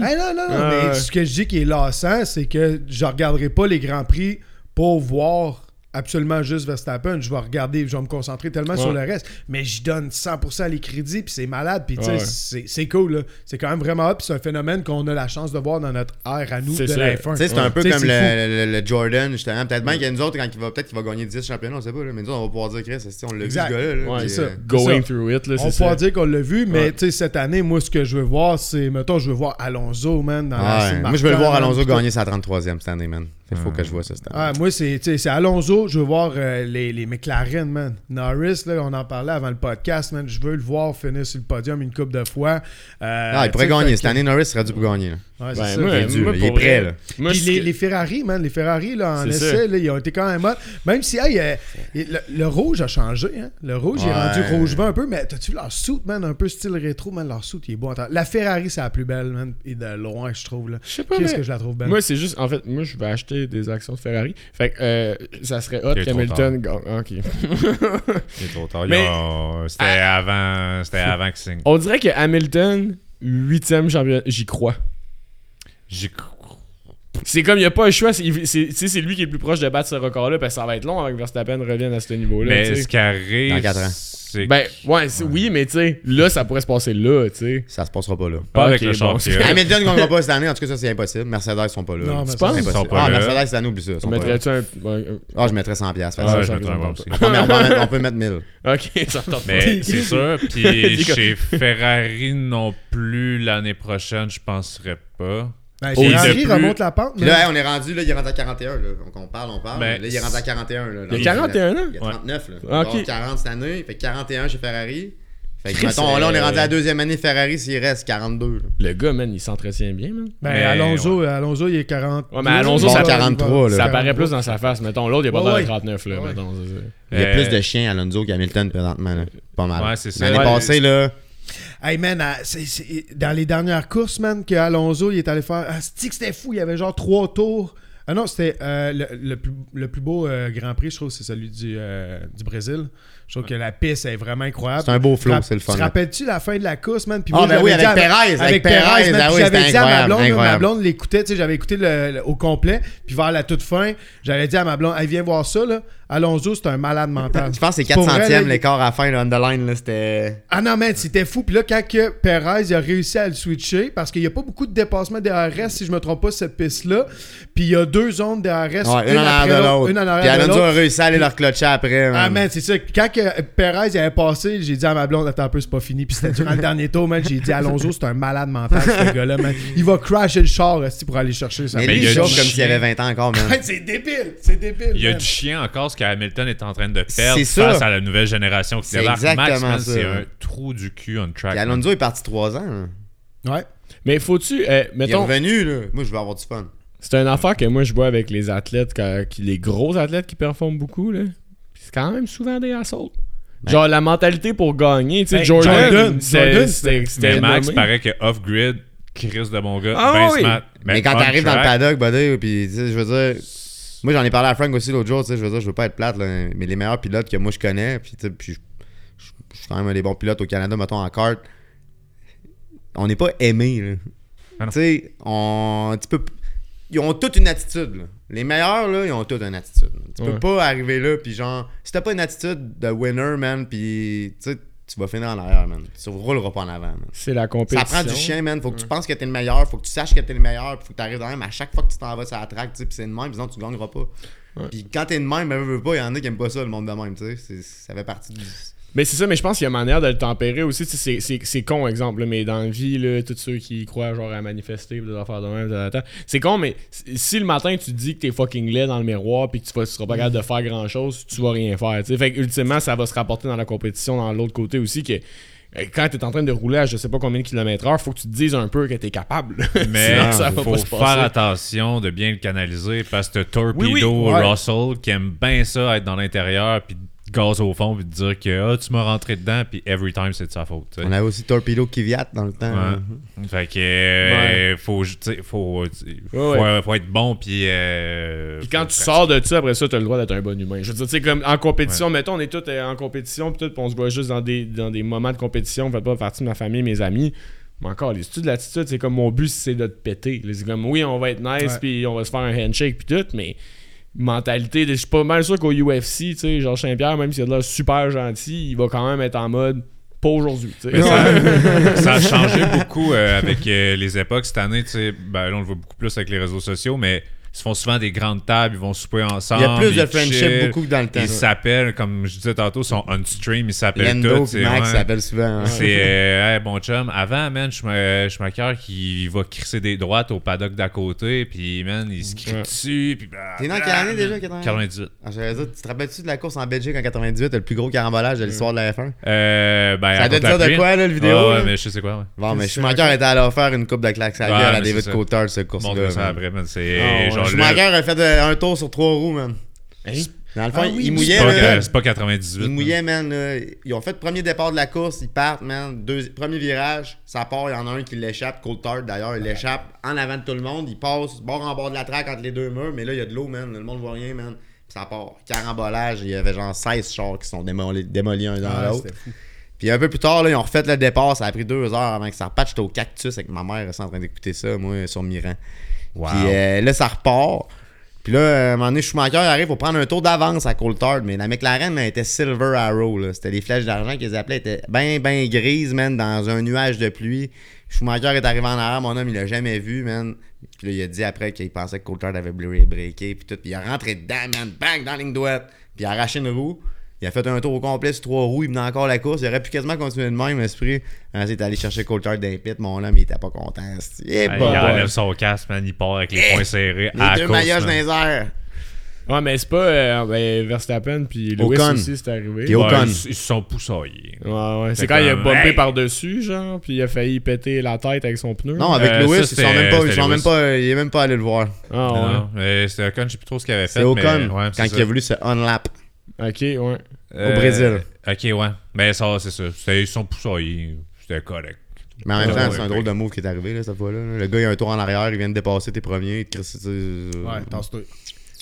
Ah non, non, non, mais ce que je dis qui est lassant, c'est que je regarderai pas les Grands Prix pour voir absolument juste Verstappen. Je vais regarder, je vais me concentrer tellement Ouais. sur le reste. Mais je donne 100% les crédits, puis c'est malade, puis tu sais, Ouais. c'est c'est cool. là. C'est quand même vraiment hot, puis c'est un phénomène qu'on a la chance de voir dans notre ère à nous C'est de ça. la Tu F1. sais, c'est un peu comme c'est le, le- le Jordan, justement. Peut-être bien qu'il y a nous autres, quand il va, peut-être qu'il va gagner 10 championnats, on sait pas. Là, mais nous on va pouvoir dire, Chris, c'est- on l'a vu, ce gars-là. c'est euh, ça. Going ça. through it, là, On c'est pourra ça. dire qu'on l'a vu, mais Ouais. tu sais, cette année, moi, ce que je veux voir, c'est, mettons, je veux voir Alonso, man, dans la Moi, je veux le voir Alonso gagner sa 33e cette année, man. Il faut que je vois ça cette année. Ah, moi, c'est Alonso. Je veux voir euh, les, les McLaren, man. Norris, là, on en parlait avant le podcast, man. Je veux le voir finir sur le podium une couple de fois. Euh, Ah, il pourrait gagner. Cette année, Norris serait dû pour gagner. Ouais, Ben, ça. moi, Il est dû, moi, là, il est pour prêt, vrai, là. Moi, Puis les, les Ferrari, man, les Ferrari, là, en essai, là, ils ont été quand même hot. Même si, hey, euh, le, le rouge a changé, hein. Le rouge, il est rendu Ouais. rouge vin un peu, mais t'as-tu vu leur suit, man, un peu style rétro, man, leur suit, il est beau. La Ferrari, c'est la plus belle, man, et de loin, je trouve, là. Je sais pas, Qu'est-ce mais- que je la trouve belle? Moi, c'est juste, en fait, moi, je vais acheter des actions de Ferrari. Fait que euh, ça serait hot qu'Hamilton gagne. Ah, Ok. Il est trop tard. C'était avant, c'était avant que signe. On dirait que Hamilton, 8ème champion, j'y crois. J'y C'est comme il n'y a pas le choix. C'est c'est- tu sais, c'est lui qui est le plus proche de battre ce record-là. Parce que ça va être long avant que Verstappen revienne à ce niveau-là. Mais ce qui arrive, Dans quatre ans. c'est Ben, ouais, oui, mais tu sais, là, ça pourrait se passer là, tu sais. Ça se passera pas là. pas avec le bon, champion. Hamilton ne gagnera pas cette année, en tout cas, ça c'est impossible. Mercedes sont pas là. Non, mais Tu penses? c'est Ils sont impossible. pas Ah, là. Mercedes cette année, oublie ça. là. Mettrais-tu un. un- Ah, je mettrais 100$. piastres, Ah, je mettrais aussi. on, peut mettre- on peut mettre- on peut mettre 1000. Ok, ça me. Mais c'est sûr. Puis chez Ferrari non plus l'année prochaine, je penserais pas. Ben, est plus- remonte la pente, là, on est rendu, là, il est rendu à 41. Là. Donc on parle, on parle. Ben, mais là, il est rendu à 41. Là, Il y a 41 ans? Il y a 39. Là. Ah, Il va ok. avoir 40 cette année. Il fait 41 chez Ferrari. Fait que, Chris, mettons, là, on est euh, rendu à la deuxième année Ferrari s'il reste 42. là. Le gars, man, il s'entretient bien, man. Ben, Mais, Alonso, Alonso, il est 40. Ouais, mais Alonso, Il ça- va- 43, là. Ça 43. paraît plus dans sa face. Mettons, l'autre, il a pas Ouais, l'air ouais. de 39, là. Ouais. mettons. Il y a Euh, plus de chiens Alonso qu'Hamilton présentement. Là. Pas mal. Ouais, c'est ça. L'année Ouais, passée, là. Hey man, dans les dernières courses, man, que Alonso il est allé faire. Ah, c'était fou, il y avait genre trois tours. Ah non, c'était euh, le, plus, beau euh, Grand Prix, je trouve, c'est celui du, euh, du Brésil. Je trouve que la piste est vraiment incroyable. C'est un beau flow, c'est le fun, Tu te rappelles-tu la fin de la course, man? Puis Ah, moi, ben oui, avec Perez, avec Perez, man, ah oui, j'avais dit à ma blonde, là, ma blonde l'écoutait, tu sais, j'avais écouté le, le- au complet, puis vers la toute fin, j'avais dit à ma blonde, elle vient voir ça, là. Alonso, c'est un malade mental. Je pense que c'est Pour 4 vrai, centièmes là, l'écart à la fin, là, underline. Là, c'était. Ah non, man, c'était fou. Puis là, quand que Perez il a réussi à le switcher, parce qu'il n'y a pas beaucoup de dépassement DRS, si je me trompe pas, cette piste-là. Puis il y a deux zones DRS, Ouais, une, une en arrière de l'autre, Puis Alonso a réussi à aller leur clutcher après. Ah, man. man, c'est ça. Quand que Perez il avait passé, j'ai dit à ma blonde, attends un peu, c'est pas fini. Puis c'était durant le dernier tour, man. J'ai dit, Alonso, c'est un malade mental, ce gars-là, man. Il va crasher le char, esti, pour aller chercher ça. Mais lui, il du comme s'il chien. avait 20 ans encore, man. c'est débile, c'est débile. Il y a man. du chien encore, ce qu'Hamilton est en train de perdre face à la nouvelle génération qui C'est débarque. Max, man, c'est un trou du cul on track. Puis man. Alonso est parti 3 ans. hein. Ouais. Mais faut-tu. euh, Il est mettons, revenu, là. Moi, je veux avoir du fun. c'est une affaire que moi je vois avec les athlètes, qui, les gros athlètes qui performent beaucoup, là. C'est quand même souvent des assauts. Genre la mentalité pour gagner, tu sais, Ben, Jordan, c'était Max, nommé. paraît que off-grid, Chris de bon gars, Ah ben oui. smart. Mais, quand t'arrives dans le paddock, buddy, puis je veux dire. Moi, j'en ai parlé à Frank aussi l'autre jour, tu sais, je veux dire, je veux pas être plate, là, mais les meilleurs pilotes que moi je connais, puis tu sais, puis je suis quand même un des bons pilotes au Canada, mettons en kart, on n'est pas aimés, là. Ah tu sais, on. Tu peux. Ils ont toute une attitude, là. Les meilleurs, là, ils ont toute une attitude. Tu Ouais. peux pas arriver là, puis genre, si t'as pas une attitude de winner, man, puis tu sais, tu vas finir en arrière, man. Tu rouleras pas en avant, man. C'est la Ça compétition. prend du chien, man. Faut que tu penses que t'es le meilleur. Faut que tu saches que t'es le meilleur. Puis faut que t'arrives dans même à chaque fois que tu t'en vas la track. tu sais, Puis c'est de même, sinon tu gagneras pas. Puis quand t'es de même, ben, veux, pas, il y en a qui aiment pas ça, le monde de même. tu sais. Ça fait partie du. Mais c'est ça, mais je pense qu'il y a manière de le tempérer aussi. C'est, c'est, c'est con, exemple, là, mais dans la vie, là, tous ceux qui croient genre à manifester, des affaires de même, c'est con, mais si- le matin tu te dis que t'es fucking laid dans le miroir puis que tu, vas, tu seras pas capable de faire grand chose, tu vas rien faire. tu sais. Fait que ultimement, ça va se rapporter dans la compétition dans l'autre côté aussi que euh, quand t'es en train de rouler à je sais pas combien de kilomètres heure, faut que tu te dises un peu que t'es capable. Mais Sinon, ça il va faut pas se faire attention de bien le canaliser parce que Torpedo Oui, oui, ouais. Russell qui aime bien ça être dans l'intérieur puis gaz au fond puis te dire que ah, tu m'as rentré dedans puis every time c'est de sa faute. On avait aussi Torpedo Kvyat dans le temps. Ouais. Fait que euh, faut, faut, faut, Ouais, faut être bon puis. euh, Puis quand tu sors de ça, après ça, t'as le droit d'être un bon humain. Je veux dire, tu sais, comme en compétition, mettons, on est tous euh, en compétition, puis tout, puis on se voit juste dans des, dans des moments de compétition, on fait pas partie de ma famille, mes amis. Mais encore, les études de l'attitude, c'est comme mon but, c'est de te péter. C'est comme, oui, on va être nice, puis on va se faire un handshake, puis tout, mais mentalité, je suis pas mal sûr qu'au UFC, tu sais, Georges Saint-Pierre, même s'il a de l'air super gentil, il va quand même être en mode, pas aujourd'hui, tu sais. Mais ça, ça a changé beaucoup euh, avec euh, les époques. Cette année, tu sais, ben, là, on le voit beaucoup plus avec les réseaux sociaux, mais se font souvent des grandes tables, ils vont souper ensemble. Il y a plus de friendship beaucoup que dans le temps. Ils s'appellent, comme je disais tantôt, ils sont on stream, ils s'appellent tous. et Max ouais. s'appellent souvent. hein. C'est euh, bon chum. Avant, man, cœur qui va crisser des droites au paddock d'à côté, puis man, il se crie dessus, puis bah, T'es dans quelle année déjà, 98? 98. Ah, tu te rappelles-tu de la course en Belgique en 98, le plus gros carambolage de l'histoire de la F1? Euh, ben, Ça doit dire de quoi, là, le vidéo? Ouais, mais je sais quoi, ouais. Bon, mais Schumacher était allé faire une coupe de claques à la gueule à David. Coulthard, ce Bon, course-là. ça après, man, c'est Ah, genre Schumacher a fait euh, un tour sur trois roues, man. Hein? Dans le fond, Ah oui, il C'est mouillait, pas, là. que- c'est pas 98. Ils mouillaient, man. là. Ils ont fait le premier départ de la course, ils partent, man. Deux- premier virage, ça part, il y en a un qui l'échappe. Coulthard, d'ailleurs, il l'échappe en avant de tout le monde. Il passe bord en bord de la traque entre les deux murs, mais là, il y a de l'eau, man. Le monde voit rien, man. Puis ça part. Carambolage, il y avait genre 16 chars qui sont démolis, démolis un dans Ah, l'autre. Puis un peu plus tard, là, ils ont refait le départ. Ça a pris deux heures avant que ça reparte. J'étais au cactus avec ma mère, en train d'écouter ça, moi, sur Miran. Wow. Puis euh, là, ça repart. Puis là, à un moment donné, Schumacher arrive pour prendre un tour d'avance à Coulthard. Mais la McLaren, là, était Silver Arrow. C'était des flèches d'argent qu'ils appelaient. étaient bien, bien grises, man, dans un nuage de pluie. Schumacher est arrivé en arrière. Mon homme, il l'a jamais vu, man. Puis là, il a dit après qu'il pensait que Coulthard avait breaké. Puis tout. Puis il a rentré dedans, man. Bang, dans la ligne droite. Puis il a arraché une roue. Il a fait un tour au complet sur trois roues. Il menait encore la course. Il aurait pu quasiment continuer de même, l'esprit. Ensuite, il est allé chercher Coulthard d'un pit. Mon homme, il était pas content. Eh, bah, il enlève son casque, man, il part avec les Eh, poings serrés. Les à deux maillots dans les airs. Ouais, mais c'est pas euh, ben, Verstappen puis Lewis Ocon. aussi, c'est arrivé. Puis ouais, Ocon. ils, ils se sont poussaillés. ouais. C'est Fait quand il a hey! par-dessus, genre, puis il a failli péter la tête avec son pneu. Non, avec Euh, Lewis, ça, ils sont même pas, ils sont même pas, il est même pas allé le voir. Ah, ouais. c'était Ocon, je sais plus trop ce qu'il avait fait. C'est Ocon, mais, ouais, c'est quand ça. il a voulu se unlap. Ok, ouais. Euh, Brésil. Ok, ouais. Mais ça, c'est ça. C'était- Ils sont poussaillés. C'était correct. Mais en même temps, c'est un drôle de move qui est arrivé là, cette fois-là. là. Le gars, il a un tour en arrière, il vient de dépasser tes premiers, il te euh, Ouais, tasse-toi.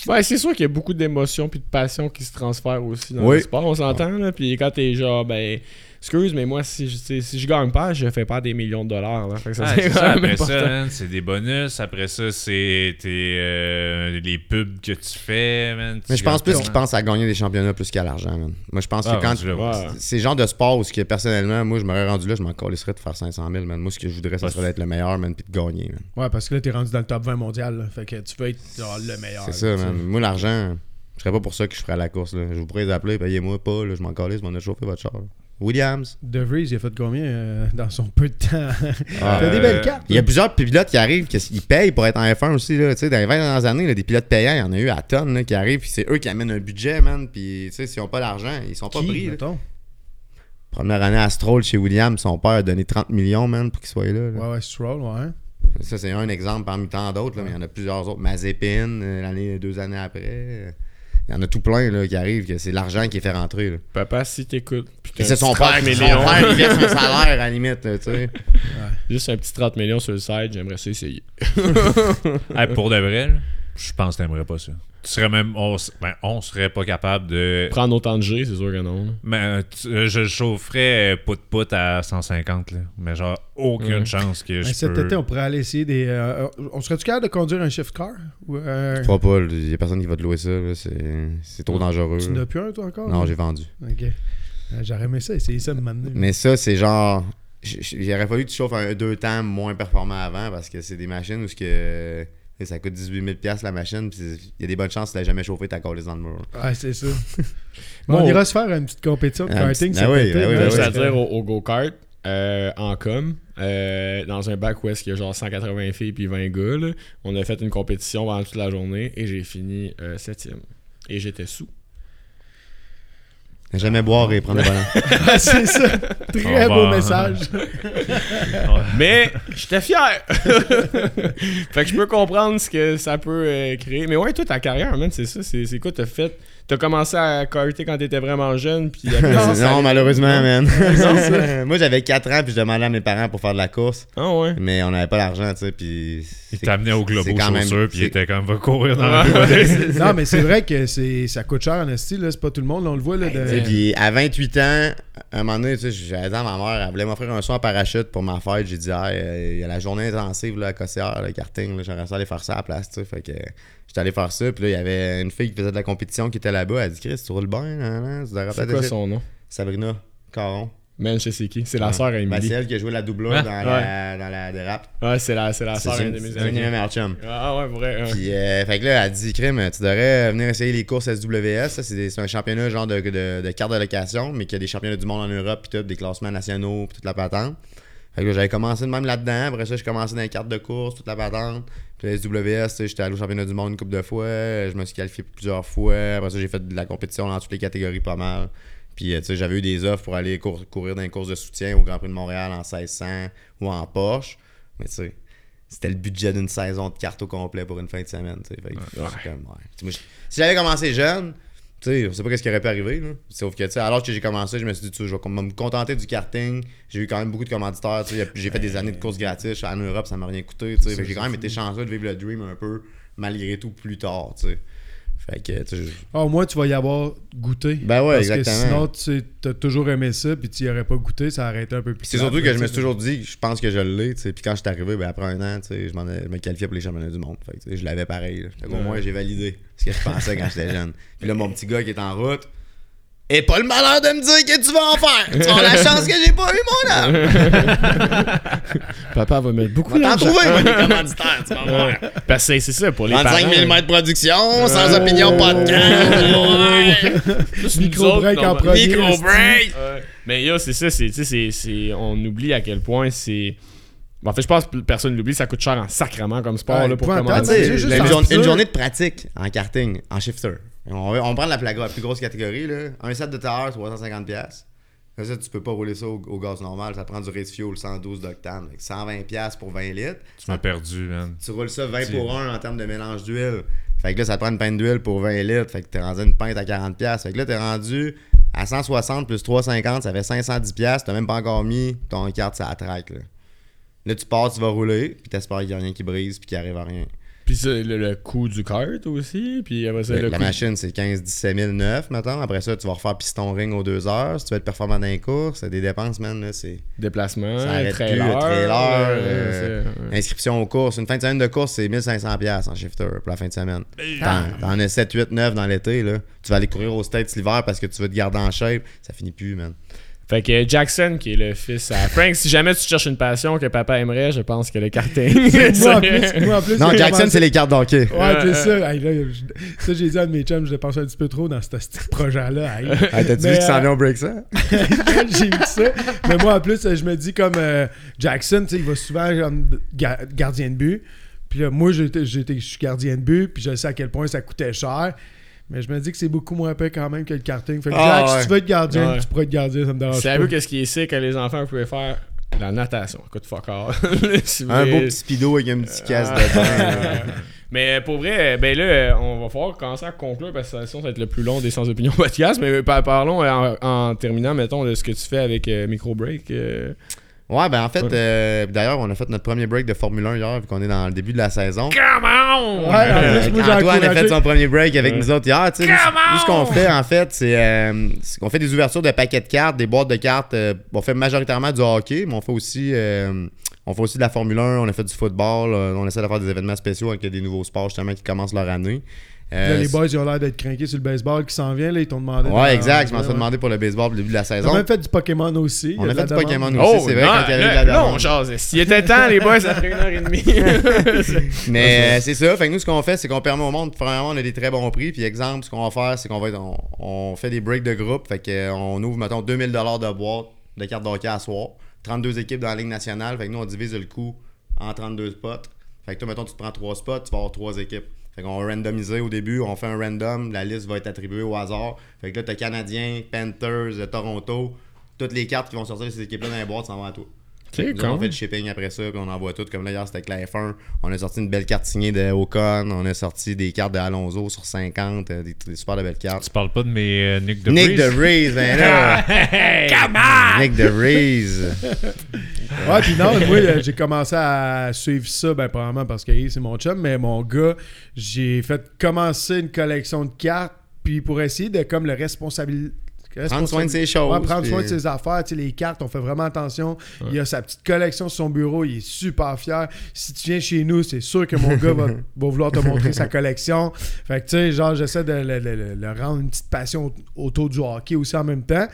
Ouais, c'est sûr qu'il y a beaucoup d'émotions puis de passion qui se transfèrent aussi dans Oui. le sport, on s'entend, là. Puis quand t'es genre, ben, excuse, mais moi, si je, tu sais, si je gagne pas, je fais pas des millions de dollars, là. Fait que ça, Ah, c'est ça, après ça, man, c'est des bonus. Après ça, c'est tes, euh, les pubs que tu fais, man. Mais Tu je pense plus gagnes qu'il pense à gagner des championnats plus qu'à l'argent, man. Moi, je pense Ah, que quand. ouais. Ouais. C'est le genre de sport où, ce que, personnellement, moi, je m'aurais rendu là, je m'en calisserais de faire 500 000, man. Moi, ce que je voudrais, ça serait d'être le meilleur, man, puis de gagner, man. Ouais, parce que là, t'es rendu dans le top 20 mondial. là. Fait que tu veux être genre, le meilleur. C'est ça, tu man. Moi, l'argent, je serais pas pour ça que je ferais la course, là. Je vous pourrais les appeler, payez-moi pas, là, je m'en calisse, je m'en ai chauffé votre char. là. Williams. De Vries, il a fait combien euh, dans son peu de temps? Ah, T'as des euh, belles cartes. Il y a plusieurs pilotes qui arrivent, qui ils payent pour être en F1 aussi. Là, Tu sais, dans les 20 dernières années, là, des pilotes payants, il y en a eu à tonnes là, qui arrivent. Puis c'est eux qui amènent un budget, man. Puis tu sais, s'ils n'ont pas l'argent, ils sont pas Qui, pris. Première année à Stroll chez Williams, son père a donné 30 millions, man, pour qu'il soit là. là. Ouais, ouais, Stroll, ouais. Ça, c'est un exemple parmi tant d'autres. là, Mais il y en a plusieurs autres. Mazepin, euh, l'année, deux années après. Il y en a tout plein là, qui arrivent, que c'est l'argent qui est fait rentrer. Là. Papa, si t'écoutes. puis Et t'as c'est un son petit père, 30 qui- son millions. père, il verse un salaire à la limite, là, tu sais. Juste un petit 30 millions sur le site, j'aimerais ça essayer. Hey, pour de vrai, là, je pense que t'aimerais pas ça. Tu serais même. On, ben, on serait pas capable de. Prendre autant de G, c'est sûr que non. Mais euh, tu- euh, je le chaufferais pout-pout à 150, là. Mais genre, aucune Ouais. chance que je Ben, cet peux... été, on pourrait aller essayer des. euh, on serait-tu capable de conduire un shift car? Ou, euh, Je crois pas, il y a personne qui va te louer ça. C'est, c'est trop dangereux. Tu n'as plus un, toi, encore? Non, j'ai vendu. Ok. Euh, J'aurais aimé ça, essayer ça de m'amener. Mais ça, c'est genre. j- j- Il aurait fallu que tu chauffes un deux temps moins performant avant parce que c'est des machines où ce que, ça coûte 18 000 piastres, la machine. Il y a des bonnes chances que tu jamais chauffé ta collée dans le mur. Ouais, c'est ça. Bon. on ira se faire une petite compétition de Ah, karting ah oui, été. ah oui, là, ah oui. parce que- C'est-à-dire au, au go-kart, euh, en com, euh, dans un bac où est-ce qu'il y a genre 180 filles puis 20 gars, là, on a fait une compétition pendant toute la journée et j'ai fini 7 septième. Et j'étais sous. Jamais boire et prendre le volant. c'est ça. Très beau message. Mais j'étais fier. fait que je peux comprendre ce que ça peut euh, créer. Mais ouais, toi, ta carrière, man, c'est ça. C'est c'est quoi t'as fait? T'as commencé à karter quand t'étais vraiment jeune, puis après ça, ça non, malheureusement, man. Moi, j'avais 4 ans, puis je demandais à mes parents pour faire de la course. Ah ouais. Mais on n'avait pas d'argent, tu sais, puis... Il t'amenait au globo quand même- chaussures, puis il était comme, va courir dans la c'est ça. non, mais c'est vrai que c'est ça coûte cher en style, c'est pas tout le monde, on le voit là. Sais, De... Puis à 28 ans, à un moment donné, tu sais, j'avais dit à ma mère, elle voulait m'offrir un saut en parachute pour ma fête. J'ai dit, Ah, euh, il y a la journée intensive là, à Cossière, le karting, là, j'aimerais ça aller faire ça à la place, tu sais. Fait que j'étais allé faire ça. Puis là, il y avait une fille qui faisait de la compétition qui était là-bas. Elle a dit, Chris, tu roules bien, hein, hein, C'est quoi son nom? Sabrina Caron. Man, je sais qui. C'est la sœur à Ben, Emily. c'est elle qui a joué la doublure Ouais. dans, La, dans la dérape. Ouais, c'est la, c'est la C'est sœur à un une de mes c'est amis. Ah ouais, vrai. ouais. Puis, euh, fait que là, elle a dit, Crime, tu devrais venir essayer les courses SWS. Ça, c'est des- c'est un championnat genre de, de, de carte de location, mais qui a des championnats du monde en Europe, puis tout, des classements nationaux, puis toute la patente. J'avais commencé de même là-dedans. Après ça, j'ai commencé dans les cartes de course, toute la patente. Puis la SWS, j'étais allé au championnat du monde une couple de fois. Je me suis qualifié plusieurs fois. Après ça, j'ai fait de la compétition dans toutes les catégories pas mal. Puis, euh, tu sais, j'avais eu des offres pour aller cour- courir dans les courses de soutien au Grand Prix de Montréal en 1600 ou en Porsche. Mais tu sais, c'était le budget d'une saison de cartes au complet pour une fin de semaine. Fait comme, ouais. Moi, si j'avais commencé jeune, sais, on sait pas ce qui aurait pu arriver. Là. Sauf que, tu sais, alors que j'ai commencé, je me suis dit, je vais me contenter du karting. J'ai eu quand même beaucoup de commanditaires. J'ai fait des années de courses gratis. En Europe, ça m'a rien coûté. J'ai quand même été chanceux de vivre le dream un peu, malgré tout, plus tard. sais. Fait que, tu Ah, au moins, tu vas y avoir goûté. Ben ouais, Parce exactement. que sinon, tu as toujours aimé ça, puis tu y aurais pas goûté, ça aurait été un peu plus. C'est surtout que je me suis toujours dit, je pense que je l'ai, tu sais. Puis quand je suis arrivé, ben après un an, tu sais, je, je me qualifiais pour les championnats du monde. Fait que, je l'avais pareil. Fait qu'au moins, j'ai validé ce que je pensais quand j'étais jeune. Puis là, mon petit gars qui est en route, et pas le malheur de me dire que tu vas en faire. Tu vas avoir la chance que j'ai pas eu, mon homme. Papa va mettre beaucoup Va t'en d'argent. trouver, moi, des commanditaires, tu vas voir. Ouais. Parce que c'est ça pour les 35 parents. 000 mètres de production, sans opinion, pas de camp. Plus Micro nous autres, break en premier. Micro esti. break. Ouais. Mais yo, c'est ça, c'est, c'est, c'est- on oublie à quel point c'est. Bon, en fait, je pense que personne l'oublie, ça coûte cher en sacrement comme sport Ouais, là, pour commencer. tu sais, Juste une, journée de pratique en karting, en shifter. On, on prend la, la, la plus grosse catégorie, là. un set de tailleur, 350$. pièces. Ça, tu peux pas rouler ça au, au gaz normal, ça prend du race fuel 112 d'octane. Fait que 120$ piastres pour 20 litres. Tu m'as perdu, man. Tu roules ça 20 pour 1 en termes de mélange d'huile. Fait que là, ça te prend une pinte d'huile pour 20 litres. Fait que t'es rendu une pinte à 40$. piastres. Fait que là, t'es rendu à 160 plus 350, ça fait 510$. piastres. T'as même pas encore mis ton carte la track. Là. là, tu pars, tu vas rouler, puis t'espères qu'il y a rien qui brise, puis qu'il arrive à rien. Puis ça, le, le coût du kart aussi. Puis après ça, La, le la coût- machine, c'est 15-17 000 neuf, mettons. Après ça, tu vas refaire piston ring aux deux heures. Si tu veux être performant dans les courses, c'est des dépenses, man. Là, c'est déplacement, Ça arrête plus, trailer. trailer, euh, c'est- ouais. inscription aux courses. Une fin de semaine de course, c'est 1500$ piastres en shifter pour la fin de semaine. T'en t'en as 7, 8, 9 dans l'été. là. Tu vas aller courir aux States l'hiver parce que tu veux te garder en shape. Ça finit plus, man. Fait que Jackson, qui est le fils à Frank, si jamais tu cherches une passion que papa aimerait, je pense que le karting. moi, en plus, moi, en plus, Non, Jackson, c'est les cartes d'hockey. Ouais, c'est ça. Hey, là, je- ça, j'ai dit à un de mes chums, je dépensé un petit peu trop dans ce projet-là. Hey. Hey, T'as-tu vu s'en euh, vient au break ça? j'ai vu ça. Mais moi, en plus, je me dis comme euh, Jackson, tu sais, il va souvent comme ga- gardien de but. Puis là, moi, j'étais, j'étais- je suis gardien de but, puis je sais à quel point ça coûtait cher. Mais je me dis que c'est beaucoup moins peur quand même que le karting. Fait que Ah, Jack, ouais. si tu veux être gardien, Ouais. tu pourrais être gardien, ça me dérange pas. Savez-vous qu'est-ce qui est sick que les enfants pouvaient faire La natation. Écoute, fuck. Si vous Un beau petit speedo avec un petit casse Ah. dedans. Mais pour vrai, ben là, on va falloir commencer à conclure parce que sinon ça va être le plus long des sans opinion podcast. Mais par- parlons euh, en, en terminant, mettons, de ce que tu fais avec euh, Micro Break. euh. Ouais, ben en fait, euh, d'ailleurs, on a fait notre premier break de Formule 1 hier, vu qu'on est dans le début de la saison. Come on! Ouais, en Euh, plus, moi, j'ai Antoine a fait son premier break avec Ouais. nous autres hier. tu sais. Nous, Come nous, ce qu'on on! fait, en fait, c'est euh, c'est qu'on fait des ouvertures de paquets de cartes, des boîtes de cartes. euh, on fait majoritairement du hockey, mais on fait aussi, euh, on fait aussi de la Formule 1, on a fait du football. on essaie de faire des événements spéciaux avec des nouveaux sports, justement, qui commencent leur année. Euh, Là, les boys, ils ont l'air d'être craqués sur le baseball qui s'en vient. Là, ils t'ont demandé. Ouais, exact. Je m'en suis demandé pour le baseball au début de la On saison. a même fait du Pokémon aussi. On a fait du. Pokémon aussi, c'est vrai, non, quand il y avait eu de là, la non, demande. jase. S'il était temps, les boys, après une heure et demie. Mais euh, c'est ça. Fait que nous, ce qu'on fait, c'est qu'on permet au monde, premièrement, on a des très bons prix. Puis exemple, ce qu'on va faire, c'est qu'on va être- on, on fait des breaks de groupe. Fait que, euh, on ouvre, mettons, 2000$ de boîte de cartes d'hockey à soir. 32 équipes dans la Ligue nationale. Fait que nous, on divise le coût en 32 spots. Fait que toi, mettons, tu te prends 3 spots, tu vas avoir 3 équipes. Fait qu'on va randomiser au début, on fait un random, la liste va être attribuée au hasard. Fait que là, t'as Canadiens, Panthers, euh, Toronto, toutes les cartes qui vont sortir de ces équipes-là dans les boîtes s'en vont à toi. C'est Nous, on fait le shipping après ça, puis on envoie tout. Comme là, hier, c'était avec la F1. On a sorti une belle carte signée de Ocon. On a sorti des cartes de Alonso sur 50. euh, des, des super de belles cartes. Tu parles pas de mes euh, Nick de Nick de Vries, ben là! Nick de Vries! Ouais, puis non, moi, euh, j'ai commencé à suivre ça, ben, probablement parce que c'est mon chum, mais mon gars, j'ai fait commencer une collection de cartes, puis pour essayer de, comme, le responsabiliser. Prendre soin de ses choses. Ouais, prendre puis- soin de ses affaires. Tu sais, les cartes, on fait vraiment attention. Il a sa petite collection sur son bureau. Il est super fier. Si tu viens chez nous, c'est sûr que mon gars va, va vouloir te montrer sa collection. Fait que, tu sais, genre, j'essaie de le, le- le- le rendre une petite passion autour du hockey aussi en même temps.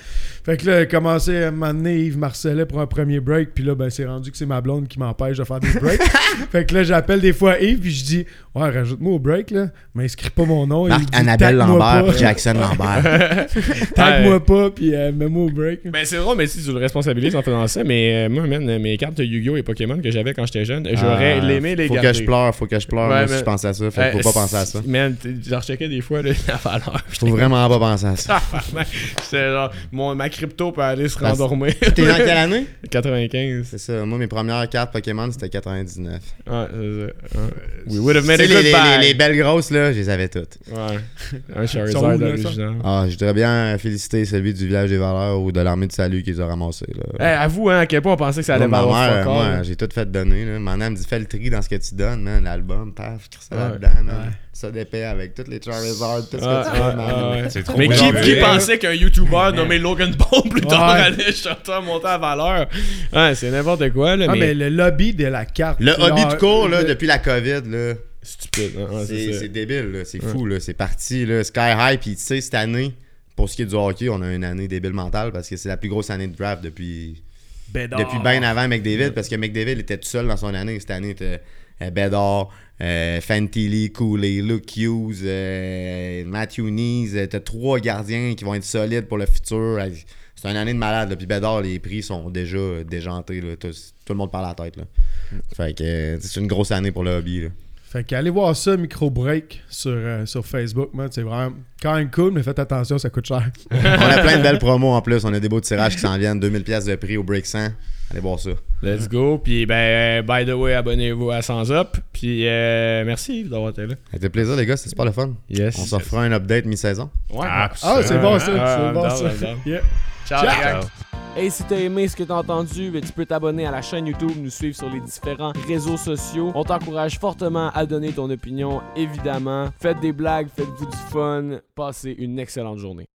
Fait que là, j'ai commencé à m'amener Yves Marcellet pour un premier break. Puis là, ben, c'est rendu que c'est ma blonde qui m'empêche de faire des breaks. fait que là, j'appelle des fois Yves. Puis je dis, ouais, rajoute-moi au break, là. Mais inscris pas mon nom. Marc Annabelle Lambert Jackson Lambert. Pas. Puis euh, mets-moi au break. Ben c'est drôle, mais si tu le responsabilises en faisant ça, mais euh, moi, man, mes cartes de Yu-Gi-Oh! et Pokémon que j'avais quand j'étais jeune, j'aurais Ah, aimé les Faut garder. que je pleure, faut que je pleure. Ouais, moi, si je pense à ça. Fait que Euh, faut pas penser à ça. si- Man, t- je recheckais des fois là, la valeur. Faut vraiment pas penser à ça. C'était genre, mon, ma crypto peut aller se Parce- rendormir. T'es dans quelle année? 95. C'est ça. Moi, mes premières cartes Pokémon, c'était 99. Ouais, c'est ça. Ouais. We would have Tu made sais, a les, good les- les- les belles grosses, là, je les avais toutes. Ouais. Un Sont où, Charizard là, ça? original. Ah, je voudrais bien féliciter celui du village des valeurs ou de l'armée de salut qui les a ramassés. Là. Hey, avoue, hein, à quel point on pensait que ça allait m'avoir all, moi, j'ai tout fait donner. Là. Ma mère me dit fais le tri dans ce que tu donnes, man. L'album, paf, ça Ouais. là-dedans, man. Ouais. Ça d'épais avec toutes les Charizard, tout ce que tu veux, man. ouais. C'est trop Mais qui, pensait qu'un YouTuber nommé Logan Paul plus tard Ouais. allait chanter monter à valeur? Ouais, c'est n'importe quoi, là, Ah, mais mais... le lobby de la carte. Le hobby de cours, là, le- depuis la COVID, là, Stupide. hein, ouais, c'est c'est ça. c'est débile, là. C'est fou, là. C'est parti, là. Sky High, puis tu sais, cette année, pour ce qui est du hockey, on a une année débile mentale parce que c'est la plus grosse année de draft depuis Bédard. depuis bien avant McDavid parce que McDavid était tout seul dans son année. Cette année, c'était euh, Bedard, euh, Fantilli, Cooley, Luke Hughes, euh, Matthew Nees. Euh, T'as trois gardiens qui vont être solides pour le futur. C'est une année de malade. Là. Puis Bedard, les prix sont déjà déjantés. Là. Tout, tout le monde parle à la tête. Là. Fait que c'est une grosse année pour le hobby. Là. Fait qu'allez voir ça, Micro Break, sur, euh, sur Facebook, man. C'est vraiment quand même cool, mais faites attention, ça coûte cher. On a plein de belles promos en plus. On a des beaux tirages qui s'en viennent. 2000 pièces de prix au Break 100. Allez voir ça. Let's go. Puis, ben, by the way, abonnez-vous à Sans Up. Puis, euh, merci d'avoir été là. Ça fait plaisir, les gars. C'était super le fun. Yes. On s'en fera un update mi-saison. Ouais. Ah, c'est bon ça, Ah, c'est bon ça. Yeah. Ciao, Ciao. Hey, si t'as aimé ce que t'as entendu, ben, tu peux t'abonner à la chaîne YouTube, nous suivre sur les différents réseaux sociaux. On t'encourage fortement à donner ton opinion, évidemment. Faites des blagues, faites-vous du fun. Passez une excellente journée.